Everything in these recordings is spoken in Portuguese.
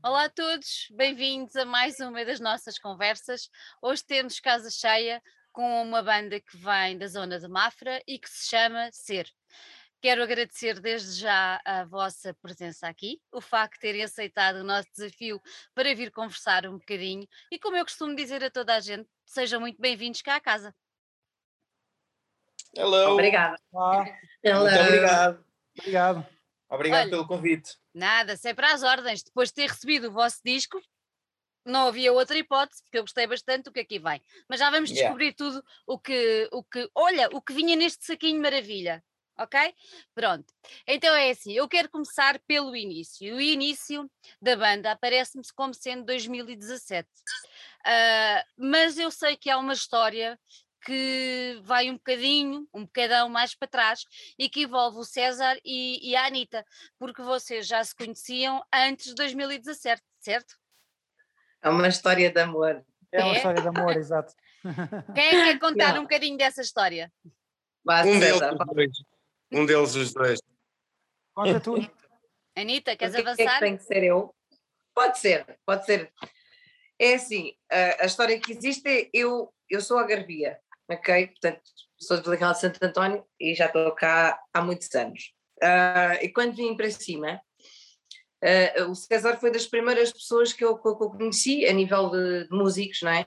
Olá a todos, bem-vindos a mais uma das nossas conversas. Hoje temos casa cheia com uma banda que vem da zona de Mafra e que se chama Ser. Quero agradecer desde já a vossa presença aqui, o facto de terem aceitado o nosso desafio para vir conversar um bocadinho e, como eu costumo dizer a toda a gente, sejam muito bem-vindos cá à casa. Hello. Obrigada. Olá. Hello. Muito obrigado. Obrigado. Obrigado Olha. pelo convite. Nada, sempre às ordens. Depois de ter recebido o vosso disco, não havia outra hipótese, porque eu gostei bastante do que aqui vem. Mas já vamos Yeah. descobrir tudo o que, o que. Olha, o que vinha neste saquinho maravilha. Ok? Pronto. Então é assim, eu quero começar pelo início. O início da banda aparece-me como sendo 2017. Ah, mas eu sei que há uma história que vai um bocadinho, um bocadão mais para trás e que envolve o César e, e a Anitta, porque vocês já se conheciam antes de 2017, certo? É uma história de amor. É uma É? história de amor, exato. Quem é que quer contar Não. um bocadinho dessa história? Um deles, os dois. Um deles, os dois. Conta tu. Anitta, queres o que é avançar? que tem que ser eu? Pode ser, pode ser. É assim, a, a história que existe é eu, eu sou a Garbia, ok? Portanto, sou de Legal de Santo António e já estou cá há muitos anos. Ah, e quando vim para cima, ah, o César foi das primeiras pessoas que eu, que eu conheci a nível de, de músicos, não é?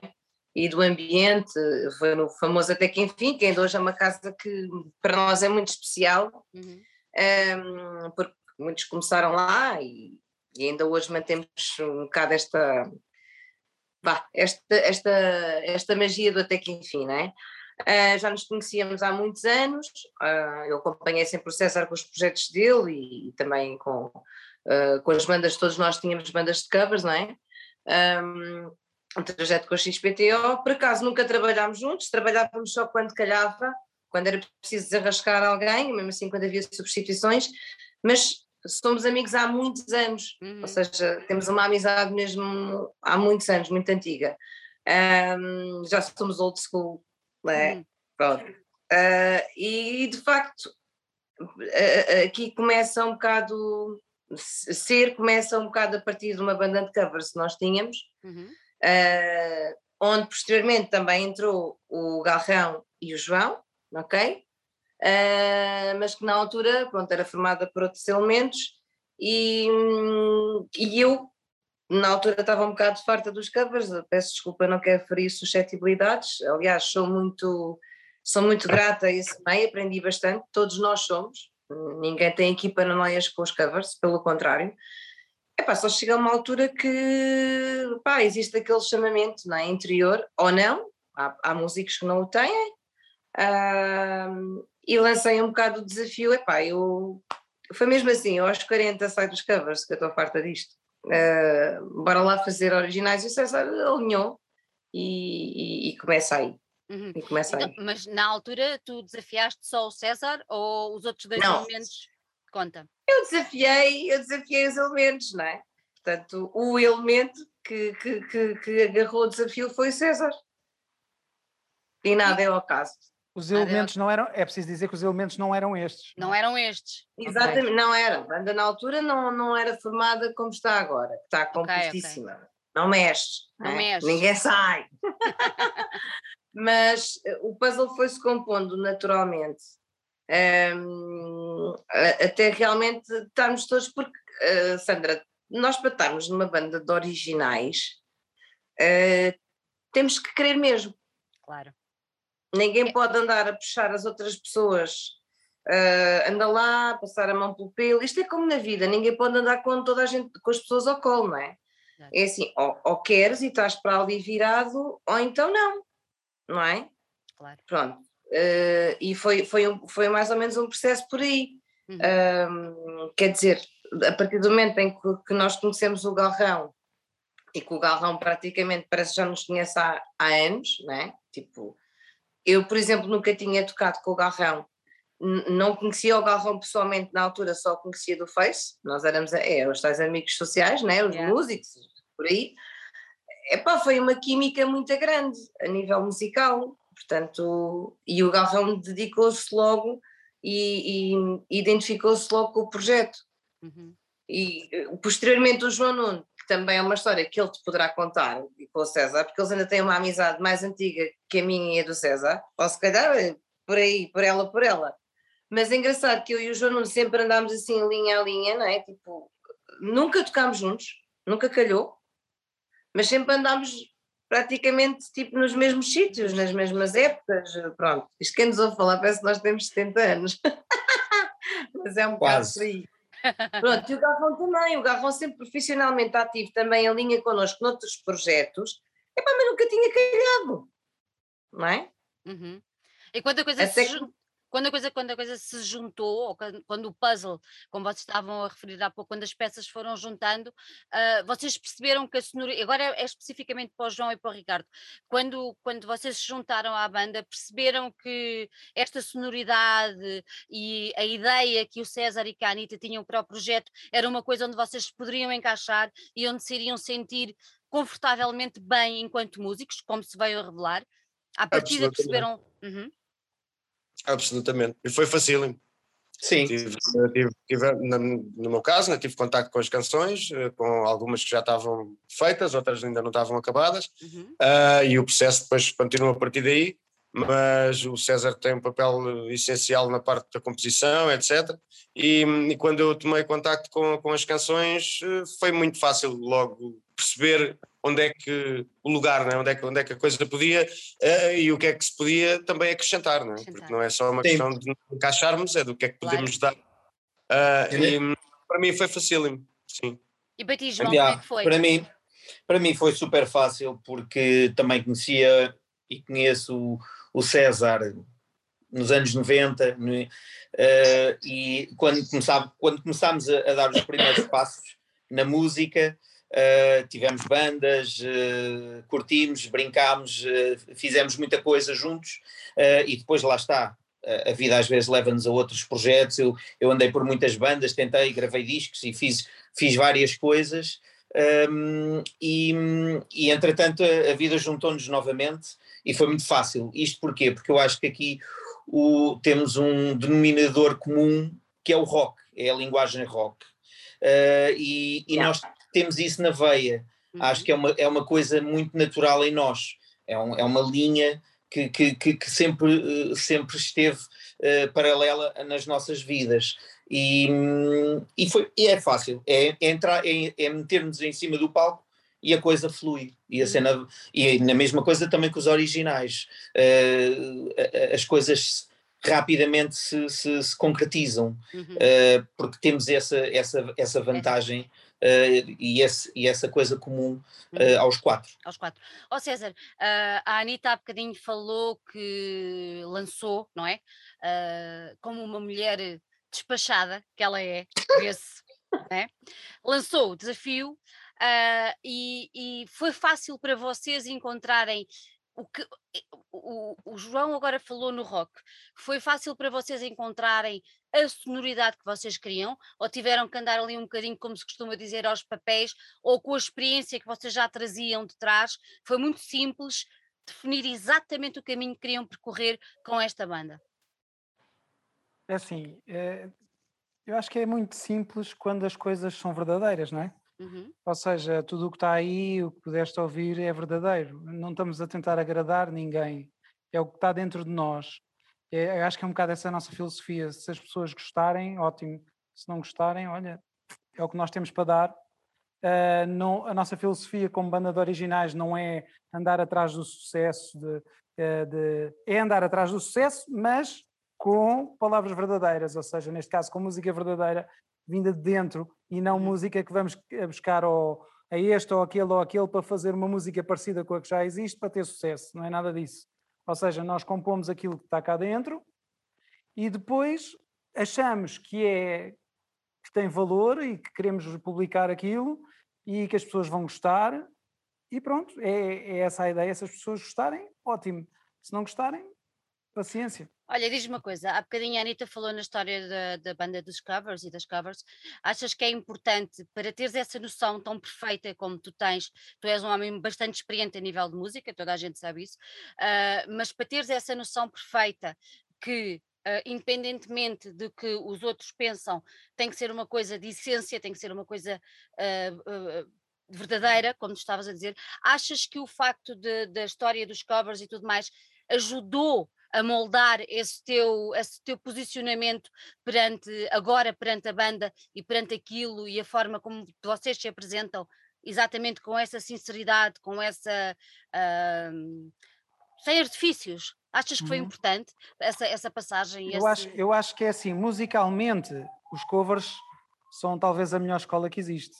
E do ambiente, foi no famoso Até que Enfim, que ainda hoje é uma casa que para nós é muito especial, Uhum. um, porque muitos começaram lá e, e ainda hoje mantemos um bocado esta, vá, esta, esta, esta magia do até que enfim, não é? Ah, já nos conhecíamos há muitos anos, ah, eu acompanhei sempre o César com os projetos dele e, e também com, ah, com as bandas, todos nós tínhamos bandas de covers, não é? Um, um trajeto com a XPTO, por acaso nunca trabalhámos juntos, trabalhávamos só quando calhava, quando era preciso desarrascar alguém, mesmo assim quando havia substituições, mas somos amigos há muitos anos, Uhum. ou seja, temos uma amizade mesmo há muitos anos, muito antiga. Ahm, já somos old school, não é? Uhum. Pronto. Ah, e de facto, ah, aqui começa um bocado, ser começa um bocado a partir de uma banda de covers que nós tínhamos, Uhum. ah, onde posteriormente também entrou o Galrão e o João, ok? Ah, mas que na altura, pronto, era formada por outros elementos e, e eu, na altura, estava um bocado farta dos covers, peço desculpa, não quero ferir suscetibilidades, aliás, sou muito, sou muito grata a esse meio, aprendi bastante, todos nós somos, ninguém tem aqui paranoias com os covers, pelo contrário, Epá, só chega a uma altura que pá, existe aquele chamamento não é, interior, ou não, há, há músicos que não o têm, ahm, e lancei um bocado o desafio, epá, eu, foi mesmo assim, eu aos 40 saio dos covers, que eu estou farta disto, Ah, bora lá fazer originais, e o César alinhou, e, e, e começa aí, Uhum. e começa aí. Então, mas na altura tu desafiaste só o César ou os outros dois Não. elementos? Conta. Eu desafiei, eu desafiei os elementos, não é? Portanto, o elemento que, que, que, que agarrou o desafio foi o César. E nada é ao caso. Os Nada, elementos não eram. É preciso dizer que os elementos não eram estes. Não eram estes. Exatamente, não era. A banda na altura não, não era formada como está agora, que está ok. completíssima. Não mexe. Não é? mexe. Ninguém sai. Mas eh, o puzzle foi-se compondo naturalmente. A- até realmente estarmos todos, porque, eh, Sandra, nós para estarmos numa banda de originais, eh, temos que querer mesmo. Claro. Ninguém pode andar a puxar as outras pessoas. ah, anda lá, passar a mão pelo pelo. Isto é como na vida, ninguém pode andar com toda a gente, com as pessoas ao colo, não é? É assim, ou, ou queres e estás para ali virado, ou então não, não é? Claro. Pronto. Ah, e foi, foi, um- foi mais ou menos um processo por aí. Uhum. Ahm, quer dizer, a partir do momento em que, que nós conhecemos o Galrão e que o Galrão praticamente parece que já nos conhece há, há anos, não é? Tipo, eu, por exemplo, nunca tinha tocado com o Galrão, N- não conhecia o Galrão pessoalmente na altura, só conhecia do Face, nós éramos é, os tais amigos sociais, né? os Yeah. músicos, por aí. Epá, foi uma química muito grande a nível musical, portanto, e o Galrão dedicou-se logo e, e identificou-se logo com o projeto. Uhum. E eh, posteriormente o João Nuno, que também é uma história que ele te poderá contar e com o César, porque eles ainda têm uma amizade mais antiga que a minha e a do César, ou se calhar eh, por aí, por ela, por ela. Mas é engraçado que eu e o João sempre andámos assim linha a linha, não é? Tipo, nunca tocámos juntos, nunca calhou, mas sempre andámos praticamente tipo nos mesmos sítios, nas mesmas épocas, pronto. Isto quem nos ouve falar parece que nós temos 70 anos. mas é um bocado Quase. por aí. Pronto, e o Garrão também, o Garrão sempre profissionalmente ativo também em linha connosco noutros projetos, epá, mas nunca tinha calhado, não é? Uhum. E quando a coisa Até se que- quando a coisa, quando a coisa se juntou, ou quando, quando o puzzle, como vocês estavam a referir há pouco, quando as peças foram juntando, ah, vocês perceberam que a sonoridade, agora é, é especificamente para o João e para o Ricardo, quando, quando vocês se juntaram à banda, perceberam que esta sonoridade e a ideia que o César e que a Anitta tinham para o projeto era uma coisa onde vocês poderiam encaixar e onde se iriam sentir confortavelmente bem enquanto músicos, como se veio a revelar? À partida perceberam. Uhum. Absolutamente. E foi facílimo. Sim, Tive, tive, tive- no meu caso, né, tive contacto com as canções, eh, com algumas que já estavam feitas, outras ainda não estavam acabadas, Uhum. ah, e o processo depois continua a partir daí, mas o César tem um papel essencial na parte da composição, etc. E, e quando eu tomei contacto com, com as canções, eh, foi muito fácil logo perceber onde é que o lugar, né? onde, é que, onde é que a coisa podia eh, e o que é que se podia também acrescentar, né? Porque não é só uma Sim. questão de encaixarmos, é do que é que Claro. podemos dar. Ah, É. e para mim foi facílimo, sim. E para ti, João, como é que foi? Para mim, para mim foi super fácil porque também conhecia e conheço o, o César nos anos 90 né, eh, e quando, começava, quando começámos a, a dar os primeiros passos na música, eh, tivemos bandas, eh, curtimos, brincámos, eh, fizemos muita coisa juntos e depois lá está. A vida às vezes leva-nos a outros projetos. Eu, eu andei por muitas bandas, tentei, gravei discos e fiz, fiz várias coisas. Um, e, e entretanto a, a vida juntou-nos novamente e foi muito fácil. Isto porquê? Porque eu acho que aqui o, temos um denominador comum que é o rock, é a linguagem rock. Uh, e e nós temos isso na veia. Uhum. Acho que é uma, é uma coisa muito natural em nós. É, um- é uma linha que, que, que, sempre, eh, sempre esteve eh, paralela nas nossas vidas. E, hum, e, foi, e é fácil, é, é entrar, é, é meter-nos em cima do palco e a coisa flui. E a Uhum. cena, e na mesma coisa também com os originais. A- as coisas rapidamente se, se, se concretizam, Uhum. eh, porque temos essa, essa, essa vantagem eh, e, esse, e essa coisa comum eh, aos quatro. aos quatro. Ó César, ah, a Anitta há bocadinho falou que lançou, não é? Como uma mulher despachada, que ela é, vê-se, né? lançou o desafio e, e foi fácil para vocês encontrarem o que o, o João agora falou no rock. Foi fácil para vocês encontrarem a sonoridade que vocês queriam ou tiveram que andar ali um bocadinho, como se costuma dizer, aos papéis ou com a experiência que vocês já traziam de trás? Foi muito simples definir exatamente o caminho que queriam percorrer com esta banda. É assim, é, eu acho que é muito simples quando as coisas são verdadeiras, não é? Uhum, Ou seja, tudo o que está aí, o que pudeste ouvir é verdadeiro. Não estamos a tentar agradar ninguém. É o que está dentro de nós. É, eu acho que é um bocado essa a nossa filosofia. Se as pessoas gostarem, ótimo. Se não gostarem, olha, é o que nós temos para dar. Ah, não, a nossa filosofia como banda de originais não é andar atrás do sucesso, de, eh, de- é andar atrás do sucesso, mas com palavras verdadeiras, ou seja, neste caso com música verdadeira vinda de dentro e não Uhum. música que vamos buscar ao, a este ou aquele ou aquele para fazer uma música parecida com a que já existe para ter sucesso, não é nada disso. Ou seja, nós compomos aquilo que está cá dentro e depois achamos que é que tem valor e que queremos publicar aquilo e que as pessoas vão gostar e pronto, é, é essa a ideia. Se as pessoas gostarem, ótimo. Se não gostarem, paciência. Olha, diz-me uma coisa, há bocadinho a Anitta falou na história da, da banda dos covers e das covers. Achas que é importante para teres essa noção tão perfeita como tu tens? Tu és um homem bastante experiente a nível de música, toda a gente sabe isso, ah, mas para teres essa noção perfeita que. ah, independentemente de que os outros pensam, tem que ser uma coisa de essência, tem que ser uma coisa ah, ah, verdadeira, como tu estavas a dizer, achas que o facto de, da história dos covers e tudo mais ajudou a moldar esse teu, esse teu posicionamento perante agora perante a banda e perante aquilo e a forma como vocês se apresentam exatamente com essa sinceridade, com essa uh, sem artifícios. Achas que foi uhum. importante essa, essa passagem? Eu, esse... acho, eu acho que é assim, musicalmente, os covers são talvez a melhor escola que existe,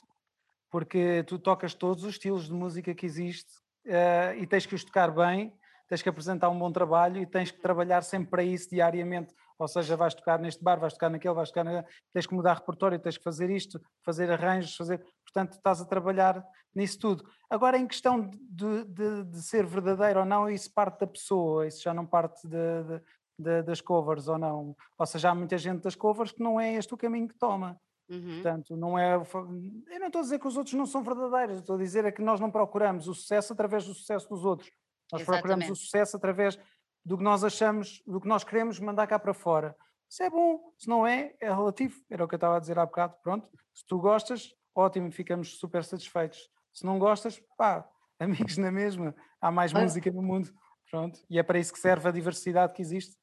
porque tu tocas todos os estilos de música que existe uh, e tens que os tocar bem tens que apresentar um bom trabalho e tens que trabalhar sempre para isso diariamente. Ou seja, vais tocar neste bar, vais tocar naquele, vais tocar naquele, tens que mudar repertório, tens que fazer isto, fazer arranjos, fazer. Portanto, estás a trabalhar nisso tudo. Agora, em questão de, de, de ser verdadeiro ou não, isso parte da pessoa, isso já não parte de, de, das covers ou não. Ou seja, há muita gente das covers que não é este o caminho que toma. Uhum. Portanto, não é. Eu não estou a dizer que os outros não são verdadeiros, estou a dizer é que nós não procuramos o sucesso através do sucesso dos outros. Nós Exatamente. procuramos o sucesso através do que nós achamos, do que nós queremos mandar cá para fora. Se é bom, se não é, é relativo. Era o que eu estava a dizer há bocado. Pronto, se tu gostas, ótimo, ficamos super satisfeitos. Se não gostas, pá, amigos na mesma, há mais música no mundo. Pronto, e é para isso que serve a diversidade que existe.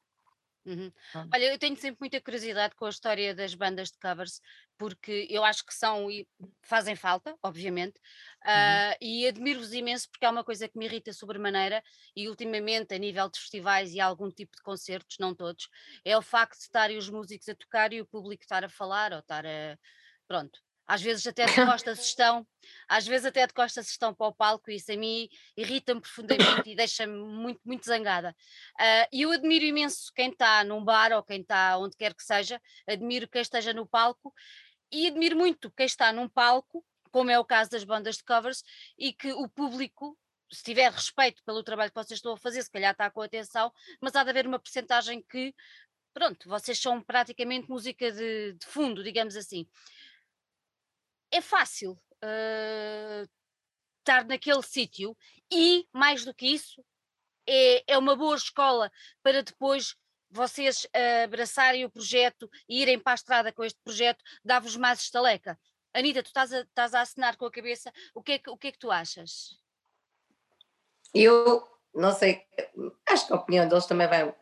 Uhum. Olha, eu tenho sempre muita curiosidade com a história das bandas de covers, porque eu acho que são e fazem falta, obviamente, uhum. uh, e admiro-vos imenso porque é uma coisa que me irrita sobremaneira e ultimamente a nível de festivais e algum tipo de concertos, não todos, é o facto de estarem os músicos a tocar e o público estar a falar ou estar a. Pronto, às vezes até de costas estão, às vezes até de costas estão para o palco e isso a mim irrita-me profundamente e deixa-me muito, muito zangada. Uh, e eu admiro imenso quem está num bar ou quem está onde quer que seja, admiro quem esteja no palco e admiro muito quem está num palco, como é o caso das bandas de covers, e que o público se tiver respeito pelo trabalho que vocês estão a fazer, se calhar está com atenção, mas há de haver uma percentagem que, pronto, vocês são praticamente música de, de fundo, digamos assim é fácil uh, estar naquele sítio e, mais do que isso, é, é uma boa escola para depois vocês uh, abraçarem o projeto e irem para a estrada com este projeto, dá-vos mais estaleca. Anitta, tu estás a, estás a assinar com a cabeça, o que, é que, o que é que tu achas? Eu não sei, acho que a opinião deles também vai um,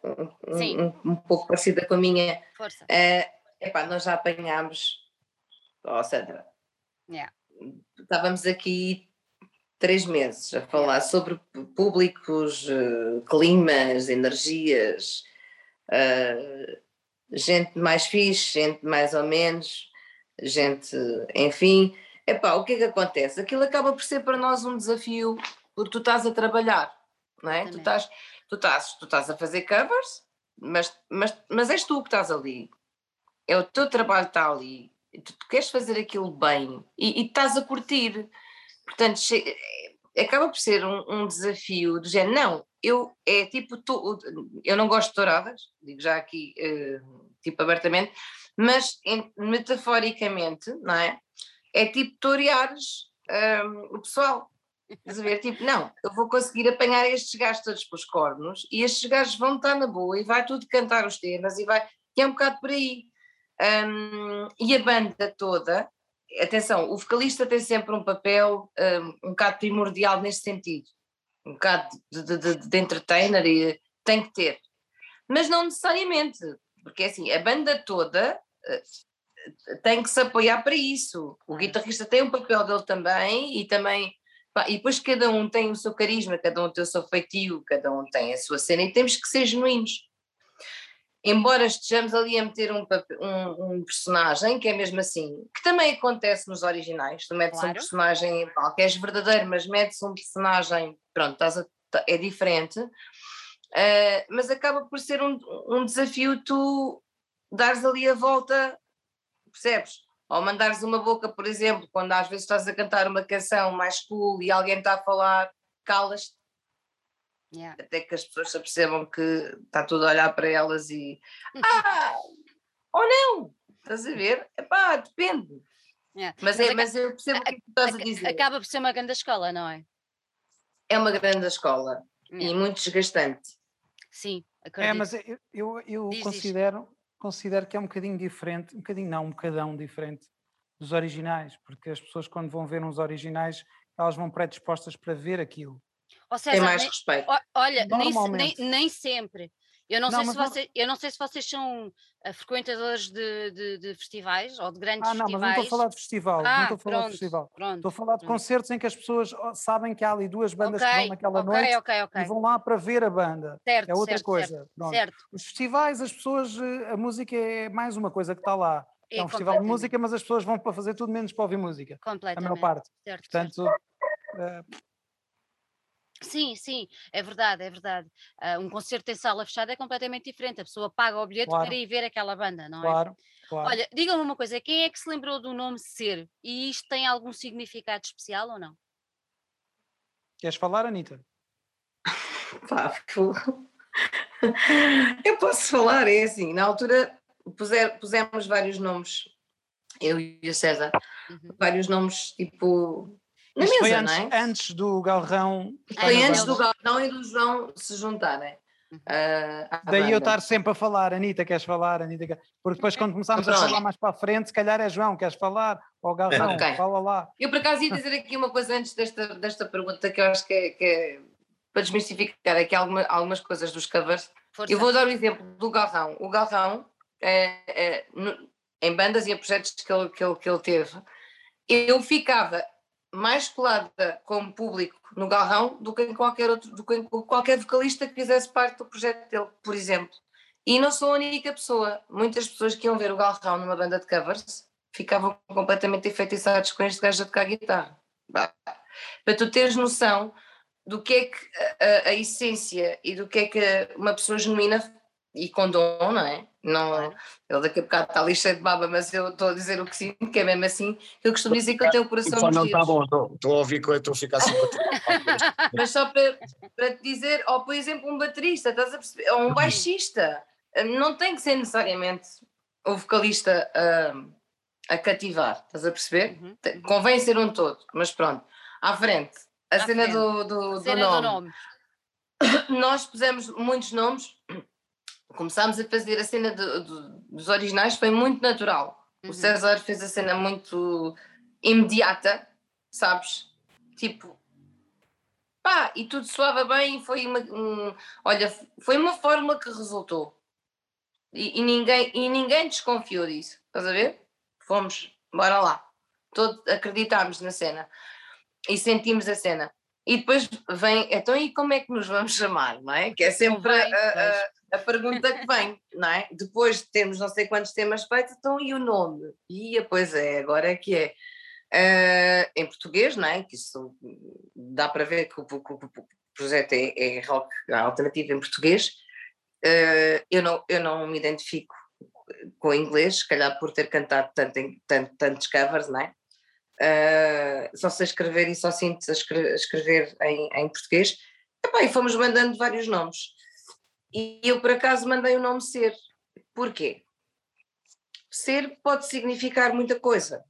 um, um pouco parecida com a minha. Força. Uh, epá, nós já apanhámos, oh, Sandra, Yeah. Estávamos aqui três meses a falar yeah. sobre públicos, uh, climas, energias, uh, gente mais fixe, gente mais ou menos, gente, enfim. Epá, o que é que acontece? Aquilo acaba por ser para nós um desafio, porque tu estás a trabalhar, não é? Tu estás, tu, estás, tu estás a fazer covers, mas, mas, mas és tu que estás ali. É o teu trabalho que está ali tu, tu queres fazer aquilo bem e, e estás a curtir. Portanto, acaba por ser um, um, desafio do género, não, eu é tipo, tu, eu não gosto de touradas, digo já aqui uh, tipo abertamente, mas em, metaforicamente, não é? É tipo toreares um, ehm, o pessoal. Estás a ver? Tipo, não, eu vou conseguir apanhar estes gajos todos pelos cornos e estes gajos vão estar na boa e vai tudo cantar os temas e vai, que é um bocado por aí. Um, e a banda toda, atenção, o vocalista tem sempre um papel um, um bocado primordial neste sentido, um bocado de, de, de, de entertainer e tem que ter, mas não necessariamente, porque assim, a banda toda uh, tem que se apoiar para isso. O guitarrista tem um papel dele também e também. E depois cada um tem o seu carisma, cada um tem o seu feitio, cada um tem a sua cena e temos que ser genuínos embora estejamos ali a meter um, um, um, personagem que é mesmo assim, que também acontece nos originais, tu metes claro. um personagem, que és verdadeiro, mas metes um personagem, pronto, a, tá, é diferente, uh, mas acaba por ser um, um desafio tu dares ali a volta, percebes? Ou mandares uma boca, por exemplo, quando às vezes estás a cantar uma canção mais cool e alguém está a falar, calas-te Yeah. Até que as pessoas se apercebam que está tudo a olhar para elas e ah, ou não, estás a ver? Epá, depende. Yeah. Mas, é, mas eu percebo o que tu estás a dizer. Acaba por ser uma grande escola, não é? É uma grande escola yeah. e muito desgastante. Sim, acredito. É, mas eu, eu, eu diz, considero, diz. considero que é um bocadinho diferente, um bocadinho não, um bocadão diferente dos originais, porque as pessoas quando vão ver uns originais, elas vão predispostas para ver aquilo. Ou Tem seja, mais nem- respeito. olha, nem, nem, nem sempre. Eu não, Não, sei mas se não- vocês, eu não sei se vocês são ah, frequentadores de, de- de festivais ou de grandes Ah, não, mas festivais. não estou a falar de festival, não Ah, estou a falar de pronto, festival. pronto. Estou a falar de pronto. concertos em que as pessoas sabem que há ali duas bandas que vão naquela ok, noite ok, ok. e vão lá para ver a banda. Certo, É outra certo, coisa. Certo, certo. Os festivais, as pessoas, eh, a música é mais uma coisa que está lá. É, É um festival de música, mas as pessoas vão para fazer tudo menos para ouvir música, a Completamente. maior parte. Certo, certo. Portanto, eh, Sim, sim, é verdade, é verdade. Ah, um concerto em sala fechada é completamente diferente. A pessoa paga o bilhete Claro. para ir ver aquela banda, não é? claro, claro. Olha, diga-me uma coisa, quem é que se lembrou do nome Ser? E isto tem algum significado especial ou não? Queres falar, Anitta? Pá, eu posso falar, é assim, na altura puser- pusemos vários nomes, eu e o César, Uhum. vários nomes tipo na Isto foi mesa, antes, não é? antes do Galrão. Foi antes do Galvão e do João se juntarem. À Daí eu banda. estar sempre a falar, Anitta, queres falar? Anitta, quer- porque depois quando começámos a falar mais para a frente, se calhar é João, queres falar? Ou Galrão, Ok. fala lá. Eu por acaso ia dizer aqui uma coisa antes desta, desta pergunta que eu acho que é, que é para desmistificar aqui alguma, algumas coisas dos covers. Força. Eu vou dar o exemplo do Galrão. O Galrão, é, é, no- em bandas e em projetos que ele, que, ele, que ele teve, eu ficava mais colada como público no Galrão do que em qualquer outro, do que em qualquer vocalista que fizesse parte do projeto dele, por exemplo. E não sou a única pessoa. Muitas pessoas que iam ver o Galrão numa banda de covers ficavam completamente enfeitiçados com este gajo a tocar guitarra. Bah. Para tu teres noção do que é que a, a- a essência e do que é que uma pessoa genuína e com dom, não é? Não, ele daqui a bocado está ali cheio de baba, mas eu estou a dizer o que sinto, que é mesmo assim. Eu costumo dizer que ele tem o coração nos não está bom, estou estou a ouvir que eu estou a ficar assim. Mas só para, para te dizer, ou por exemplo, um baterista, estás a perceber? Ou um baixista, não tem que ser necessariamente o vocalista a, a cativar, estás a perceber? Uhum, uhum. Convém ser um todo, mas pronto, à frente. A À cena frente. do, do, do Cena do nome. nome. Nós pusemos muitos nomes, começámos a fazer a cena do- do- dos originais, foi muito natural. Uhum. O César fez a cena muito imediata, sabes? Tipo, pá, e tudo soava bem foi uma, um- olha, foi uma fórmula que resultou. E, e ninguém, e ninguém desconfiou disso, estás a ver? Fomos, bora lá. Todo, acreditámos na cena e sentimos a cena. E depois vem, então e como é que nos vamos chamar, não é? Que é sempre a, Convém, a- a- a pergunta que vem, não é? Depois de termos não sei quantos temas feitos, então e o nome? E pois é, agora é que é. Ah, em português, não é? Que isso dá para ver que o, que o- que o projeto é, é rock alternativo em português. Ah, eu, não, eu não me identifico com o inglês, se calhar por ter cantado tanto tanto, tantos covers, não é? Ah, só sei escrever e só sinto a escre- a escrever em, em português. Epá, e fomos mandando vários nomes. E eu, por acaso, mandei o nome Ser. Porquê? Ser pode significar muita coisa.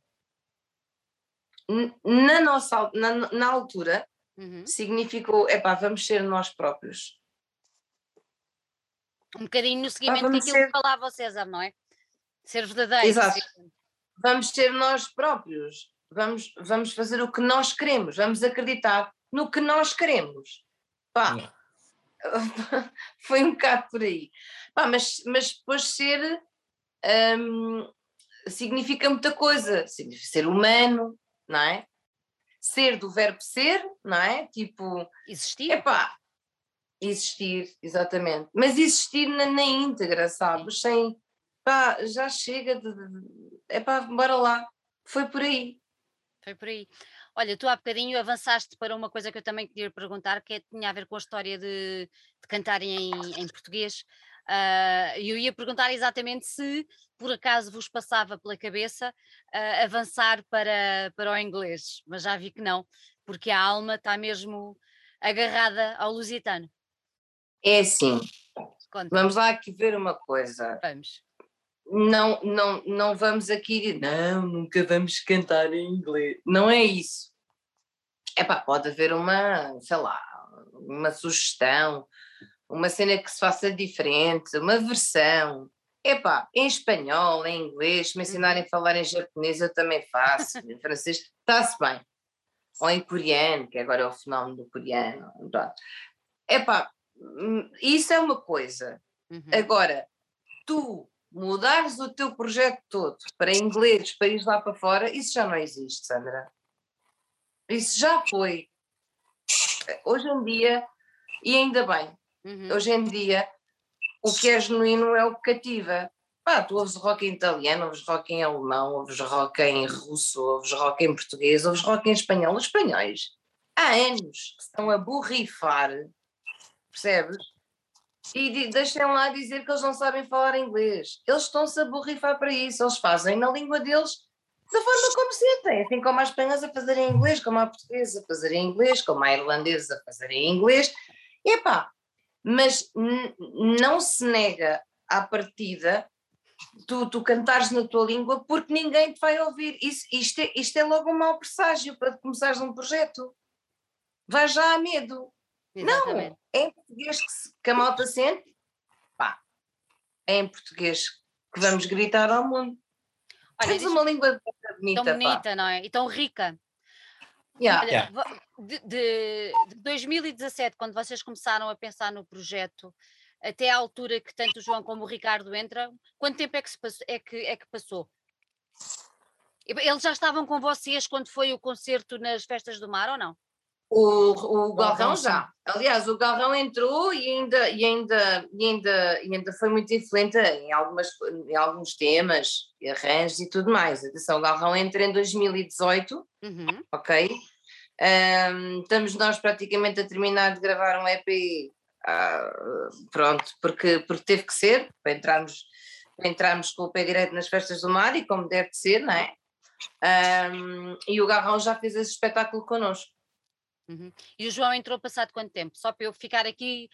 Na nossa na, na altura, Uhum. significou, epá, vamos ser nós próprios. Um bocadinho no seguimento daquilo que ser- falava o César, não é? Ser verdadeiro. Exato. ser- Vamos ser nós próprios. Vamos, vamos fazer o que nós queremos. Vamos acreditar no que nós queremos. Pá, foi um bocado por aí. Pá, mas, mas depois ser hum, significa muita coisa. Significa ser humano, não é? Ser do verbo ser, não é? Tipo, Existir. Epá, existir, exatamente. Mas existir na, na íntegra, sabes? Sem, pá, já chega de, de epá, bora lá. Foi por aí. Foi por aí. Olha, tu há bocadinho avançaste para uma coisa que eu também queria perguntar, que é- tinha a ver com a história de, de cantarem em, em português. E eu ia perguntar exatamente se por acaso vos passava pela cabeça ah, avançar para, para o inglês, mas já vi que não, porque a alma está mesmo agarrada ao lusitano. É assim, Conta, vamos lá aqui ver uma coisa. vamos. Não, não, não vamos aqui não, nunca vamos cantar em inglês. Não é isso. Epá, pode haver uma, sei lá, uma sugestão, uma cena que se faça diferente, uma versão. Epá, em espanhol, em inglês, me ensinarem a falar em japonês, eu também faço, em francês, está-se bem. Ou em coreano, que agora é o fenómeno do coreano. Pronto. Epá, hum, isso é uma coisa. Uhum. Agora, tu mudares o teu projeto todo para inglês, para ir lá para fora, isso já não existe, Sandra. Isso já foi. Hoje em dia, e ainda bem, Uhum. hoje em dia, o que é genuíno é o que cativa. Pá, tu ouves rock em italiano, ouves rock em alemão, ouves rock em russo, ouves rock em português, ouves rock em espanhol. Os espanhóis, há anos que estão a borrifar, percebes? E deixem lá dizer que eles não sabem falar inglês. Eles estão-se a borrifar para isso. Eles fazem na língua deles da forma como sentem. Assim como há espanhóis a fazer em inglês, como há portugueses a fazer em inglês, como há irlandeses a fazer em inglês. Epá, mas não se nega à partida tu, tu cantares na tua língua porque ninguém te vai ouvir. Isso, isto, é, isto é logo um mau presságio para começares um projeto. Vai já a medo. Exatamente. É em português que, se, que a malta sente? Pá, é em português que vamos gritar ao mundo. Olha, Temos diz- uma língua bonita, tão pá. bonita, não é? E tão rica. Yeah. Olha, Yeah. de, de- de 2017, quando vocês começaram a pensar no projeto, até à altura que tanto o João como o Ricardo entram, quanto tempo é que, se passou, é que, é que passou? Eles já estavam com vocês quando foi o concerto nas Festas do Mar ou não? O, o Galrão já. Aliás, o Galrão entrou e ainda, e, ainda, e, ainda, e ainda foi muito influente em, algumas, em alguns temas, e arranjos e tudo mais. Atenção, o Galrão entra em 2018, Uhum. ok? Ahm, estamos nós praticamente a terminar de gravar um EP, ah, pronto, porque, porque teve que ser, para entrarmos, para entrarmos com o pé direito nas festas do mar e como deve de ser, não é? Ahm, e o Garrão já fez esse espetáculo connosco. Uhum. E o João entrou passado quanto tempo? Só para eu ficar aqui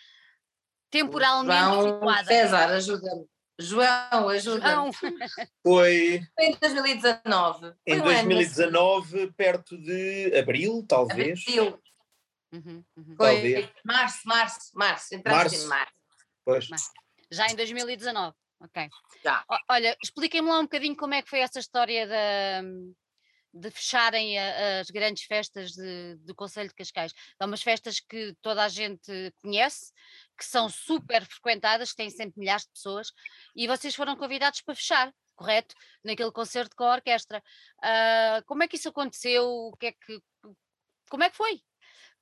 temporalmente João situada. César, ajuda-me. João, ajuda-me. João, Foi Foi em 2019. Foi em um ano. 2019, perto de abril, talvez. Abril. Uhum, uhum. Foi Talvez. março, março, março. Entraste Março. em março. Pois. já em 2019. Ok. Já. O- Olha, expliquem-me lá um bocadinho como é que foi essa história da, de fecharem a- as grandes festas de- do Conselho de Cascais. São umas festas que toda a gente conhece, que são super frequentadas, que têm sempre milhares de pessoas, e vocês foram convidados para fechar, correto? Naquele concerto com a orquestra. Ah, como é que isso aconteceu? O que é que, como é que foi?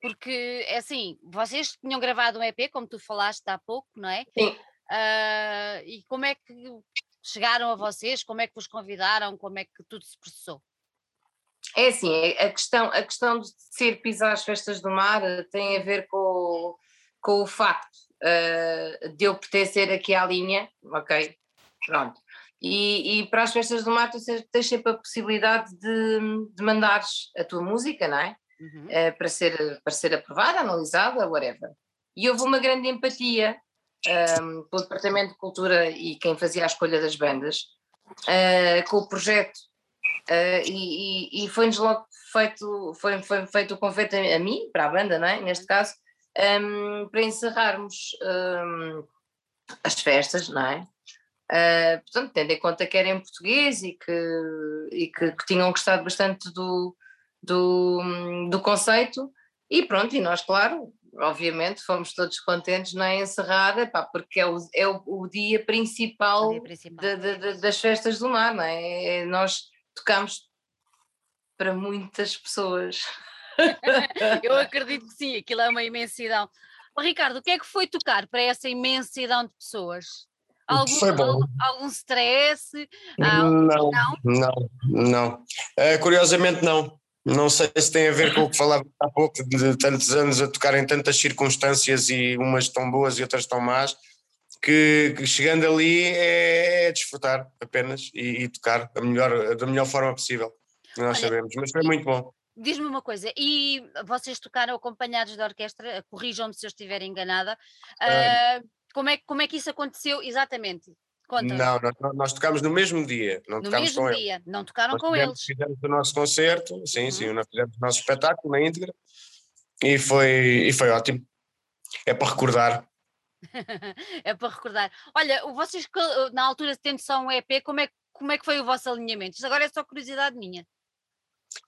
Porque, é assim, vocês tinham gravado um EP, como tu falaste há pouco, não é? Sim. Ah, e como é que chegaram a vocês? Como é que vos convidaram? Como é que tudo se processou? É assim, a questão, a questão de ser pisar as festas do mar eh, tem a ver com, o- com o facto eh, de eu pertencer aqui à linha, ok? Pronto. E, e para as festas do mar tu tens sempre a possibilidade de, de mandares a tua música, não é? Uhum. eh, para, ser, para ser aprovada, analisada, whatever. E houve uma grande empatia ehm, pelo Departamento de Cultura e quem fazia a escolha das bandas eh, com o projeto. Eh, e, e, e foi-nos logo feito, foi, foi feito o convite a, a mim, para a banda, não é? neste caso, ehm, para encerrarmos ehm, as festas, não é? Eh, portanto, tendo em conta que era em português e que, e que, que tinham gostado bastante do, do, do conceito, e pronto, e nós, claro, obviamente, fomos todos contentes na encerrada, pá, porque é o, é o, o dia principal, O dia principal. de- de- de- das festas do mar, não é? É- Nós tocamos para muitas pessoas. Eu acredito que sim, aquilo é uma imensidão. Ricardo, o que é que foi tocar para essa imensidão de pessoas? Algum, Foi bom. algum, algum stress? Não, não? não, não. Eh, curiosamente, não. Não sei se tem a ver com o que falava há pouco, de tantos anos a tocar em tantas circunstâncias e umas tão boas e outras tão más, que, que chegando ali é, é desfrutar apenas e, e tocar da melhor, da melhor forma possível. Nós Olha, sabemos, mas foi muito bom. Diz-me uma coisa, e vocês tocaram acompanhados da orquestra, corrijam-me se eu estiver enganada, ah, como, é, que- como é que isso aconteceu exatamente? Conta Não, nós, nós tocámos no mesmo dia, não no tocámos mesmo com eles. dia, não tocaram Nós com fizemos, eles. fizemos o nosso concerto, sim, sim, Uhum. nós fizemos o nosso espetáculo na íntegra e foi, e foi ótimo. É para recordar. é para recordar. Olha, vocês eh, na altura tendo só um EP, como é, como é que foi o vosso alinhamento? Agora é só curiosidade minha.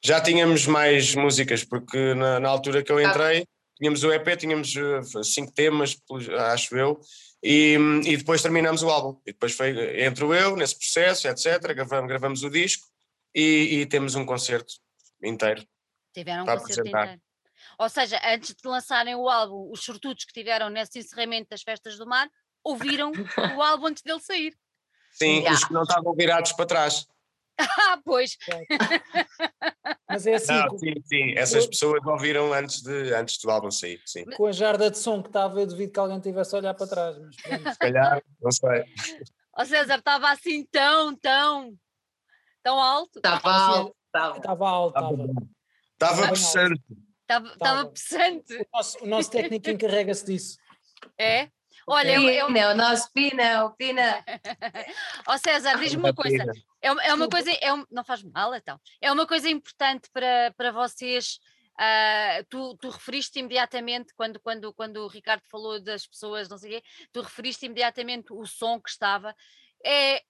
Já tínhamos mais músicas, porque na, na altura que eu entrei, tínhamos o EP, tínhamos uh, cinco temas, acho eu, e, e depois terminamos o álbum. E depois foi, entro eu nesse processo, etc. Gravamos, gravamos o disco e, e temos um concerto inteiro. Tiveram um concerto apresentar. inteiro. Ou seja, antes de lançarem o álbum, os sortudos que tiveram nesse encerramento das festas do mar ouviram o álbum antes dele sair. Sim, yeah. os que não estavam virados para trás. Ah, pois. Mas é assim. Não, com... Sim, sim, essas pessoas ouviram antes, de, antes do álbum sair. Sim. Com a jarda de som que estava, eu devido que alguém tivesse a olhar para trás. Mas Se calhar, não sei. Ó César, estava assim tão, tão, tão alto. Estava alto. Estava alto. Estava possante. Estava possante. O nosso, o nosso técnico encarrega-se disso. É? Olha, Pina, eu, eu... o nosso Pina, o Pina. Ó oh, César, diz-me uma coisa. É, é uma coisa, é um, não faz mal então. É uma coisa importante para, para vocês. Uh, tu, tu referiste imediatamente quando, quando, quando o Ricardo falou das pessoas, não sei o quê, tu referiste imediatamente o som que estava. É,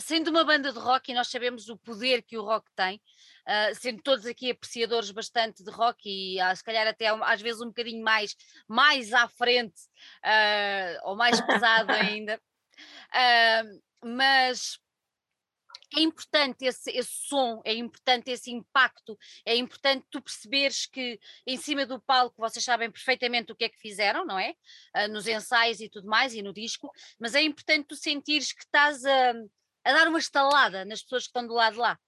sendo uma banda de rock, e nós sabemos o poder que o rock tem, uh, sendo todos aqui apreciadores bastante de rock e uh, se calhar até às vezes um bocadinho mais, mais à frente, uh, ou mais pesado ainda, mas é importante esse, esse, som, é importante esse impacto, é importante tu perceberes que em cima do palco vocês sabem perfeitamente o que é que fizeram, não é? Nos ensaios e tudo mais e no disco, mas é importante tu sentires que estás a, a dar uma estalada nas pessoas que estão do lado de lá.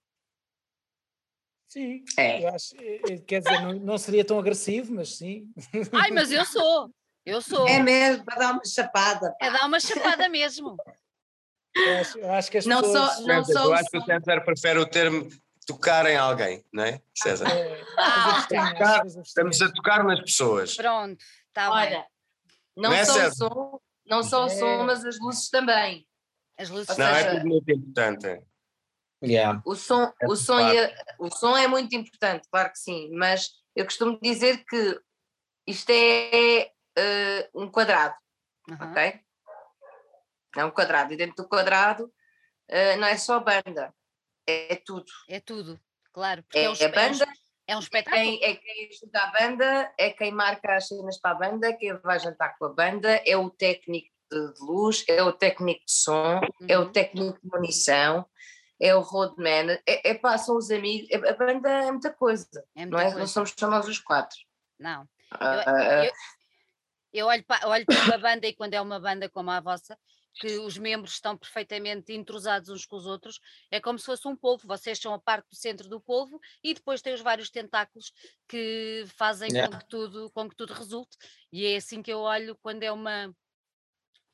Sim, é. acho, eh, eh, quer dizer, não, não seria tão agressivo, mas sim. Ai, mas eu sou, eu sou. É mesmo, para dar uma chapada. Pá. É dar uma chapada mesmo. Eu acho, eu acho que as não pessoas... Só, não só eu acho que o César prefere o termo tocar em alguém, não é, César? É, ah, tocar, estamos a tocar nas pessoas. Pronto, está bem. Não, não é só o som, não só o som, mas as luzes também. As luzes não, é tudo muito importante. Yeah. O, som, é o, som é, o som é muito importante, claro que sim, mas eu costumo dizer que isto é uh, um quadrado, uhum. ok? É um quadrado, e dentro do quadrado uh, não é só banda, é, é, tudo. É tudo, claro. É, é, um, a banda, é um espetáculo. É quem, é quem ajuda a banda, é quem marca as cenas para a banda, quem vai jantar com a banda, é o técnico de, de luz, é o técnico de som, uhum. é o uhum. técnico de munição, é o roadman, é, é pá, são os amigos, é, a banda é muita coisa, é muita não é? Coisa. Não somos só nós os quatro. Não. Uh, eu, eu, eu, olho, para, olho para uma banda e quando é uma banda como a vossa, que os membros estão perfeitamente entrosados uns com os outros, é como se fosse um polvo, vocês são a parte do centro do polvo e depois tem os vários tentáculos que fazem yeah. com, que tudo, com que tudo resulte, e é assim que eu olho quando é uma,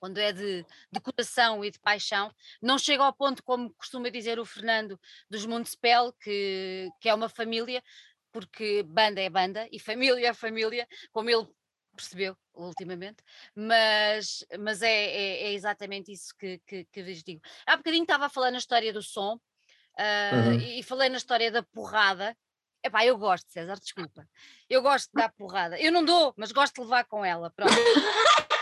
quando é de, de coração e de paixão, não chega ao ponto, como costuma dizer o Fernando, dos Municipal, que, que é uma família, porque banda é banda e família é família, como ele percebeu ultimamente, mas, mas é, é, é exatamente isso que, que, que lhes digo. Há bocadinho estava a falar na história do som uh, uhum. e falei na história da porrada. Epá, eu gosto, César, desculpa. Eu gosto de dar porrada. Eu não dou, mas gosto de levar com ela. Pronto.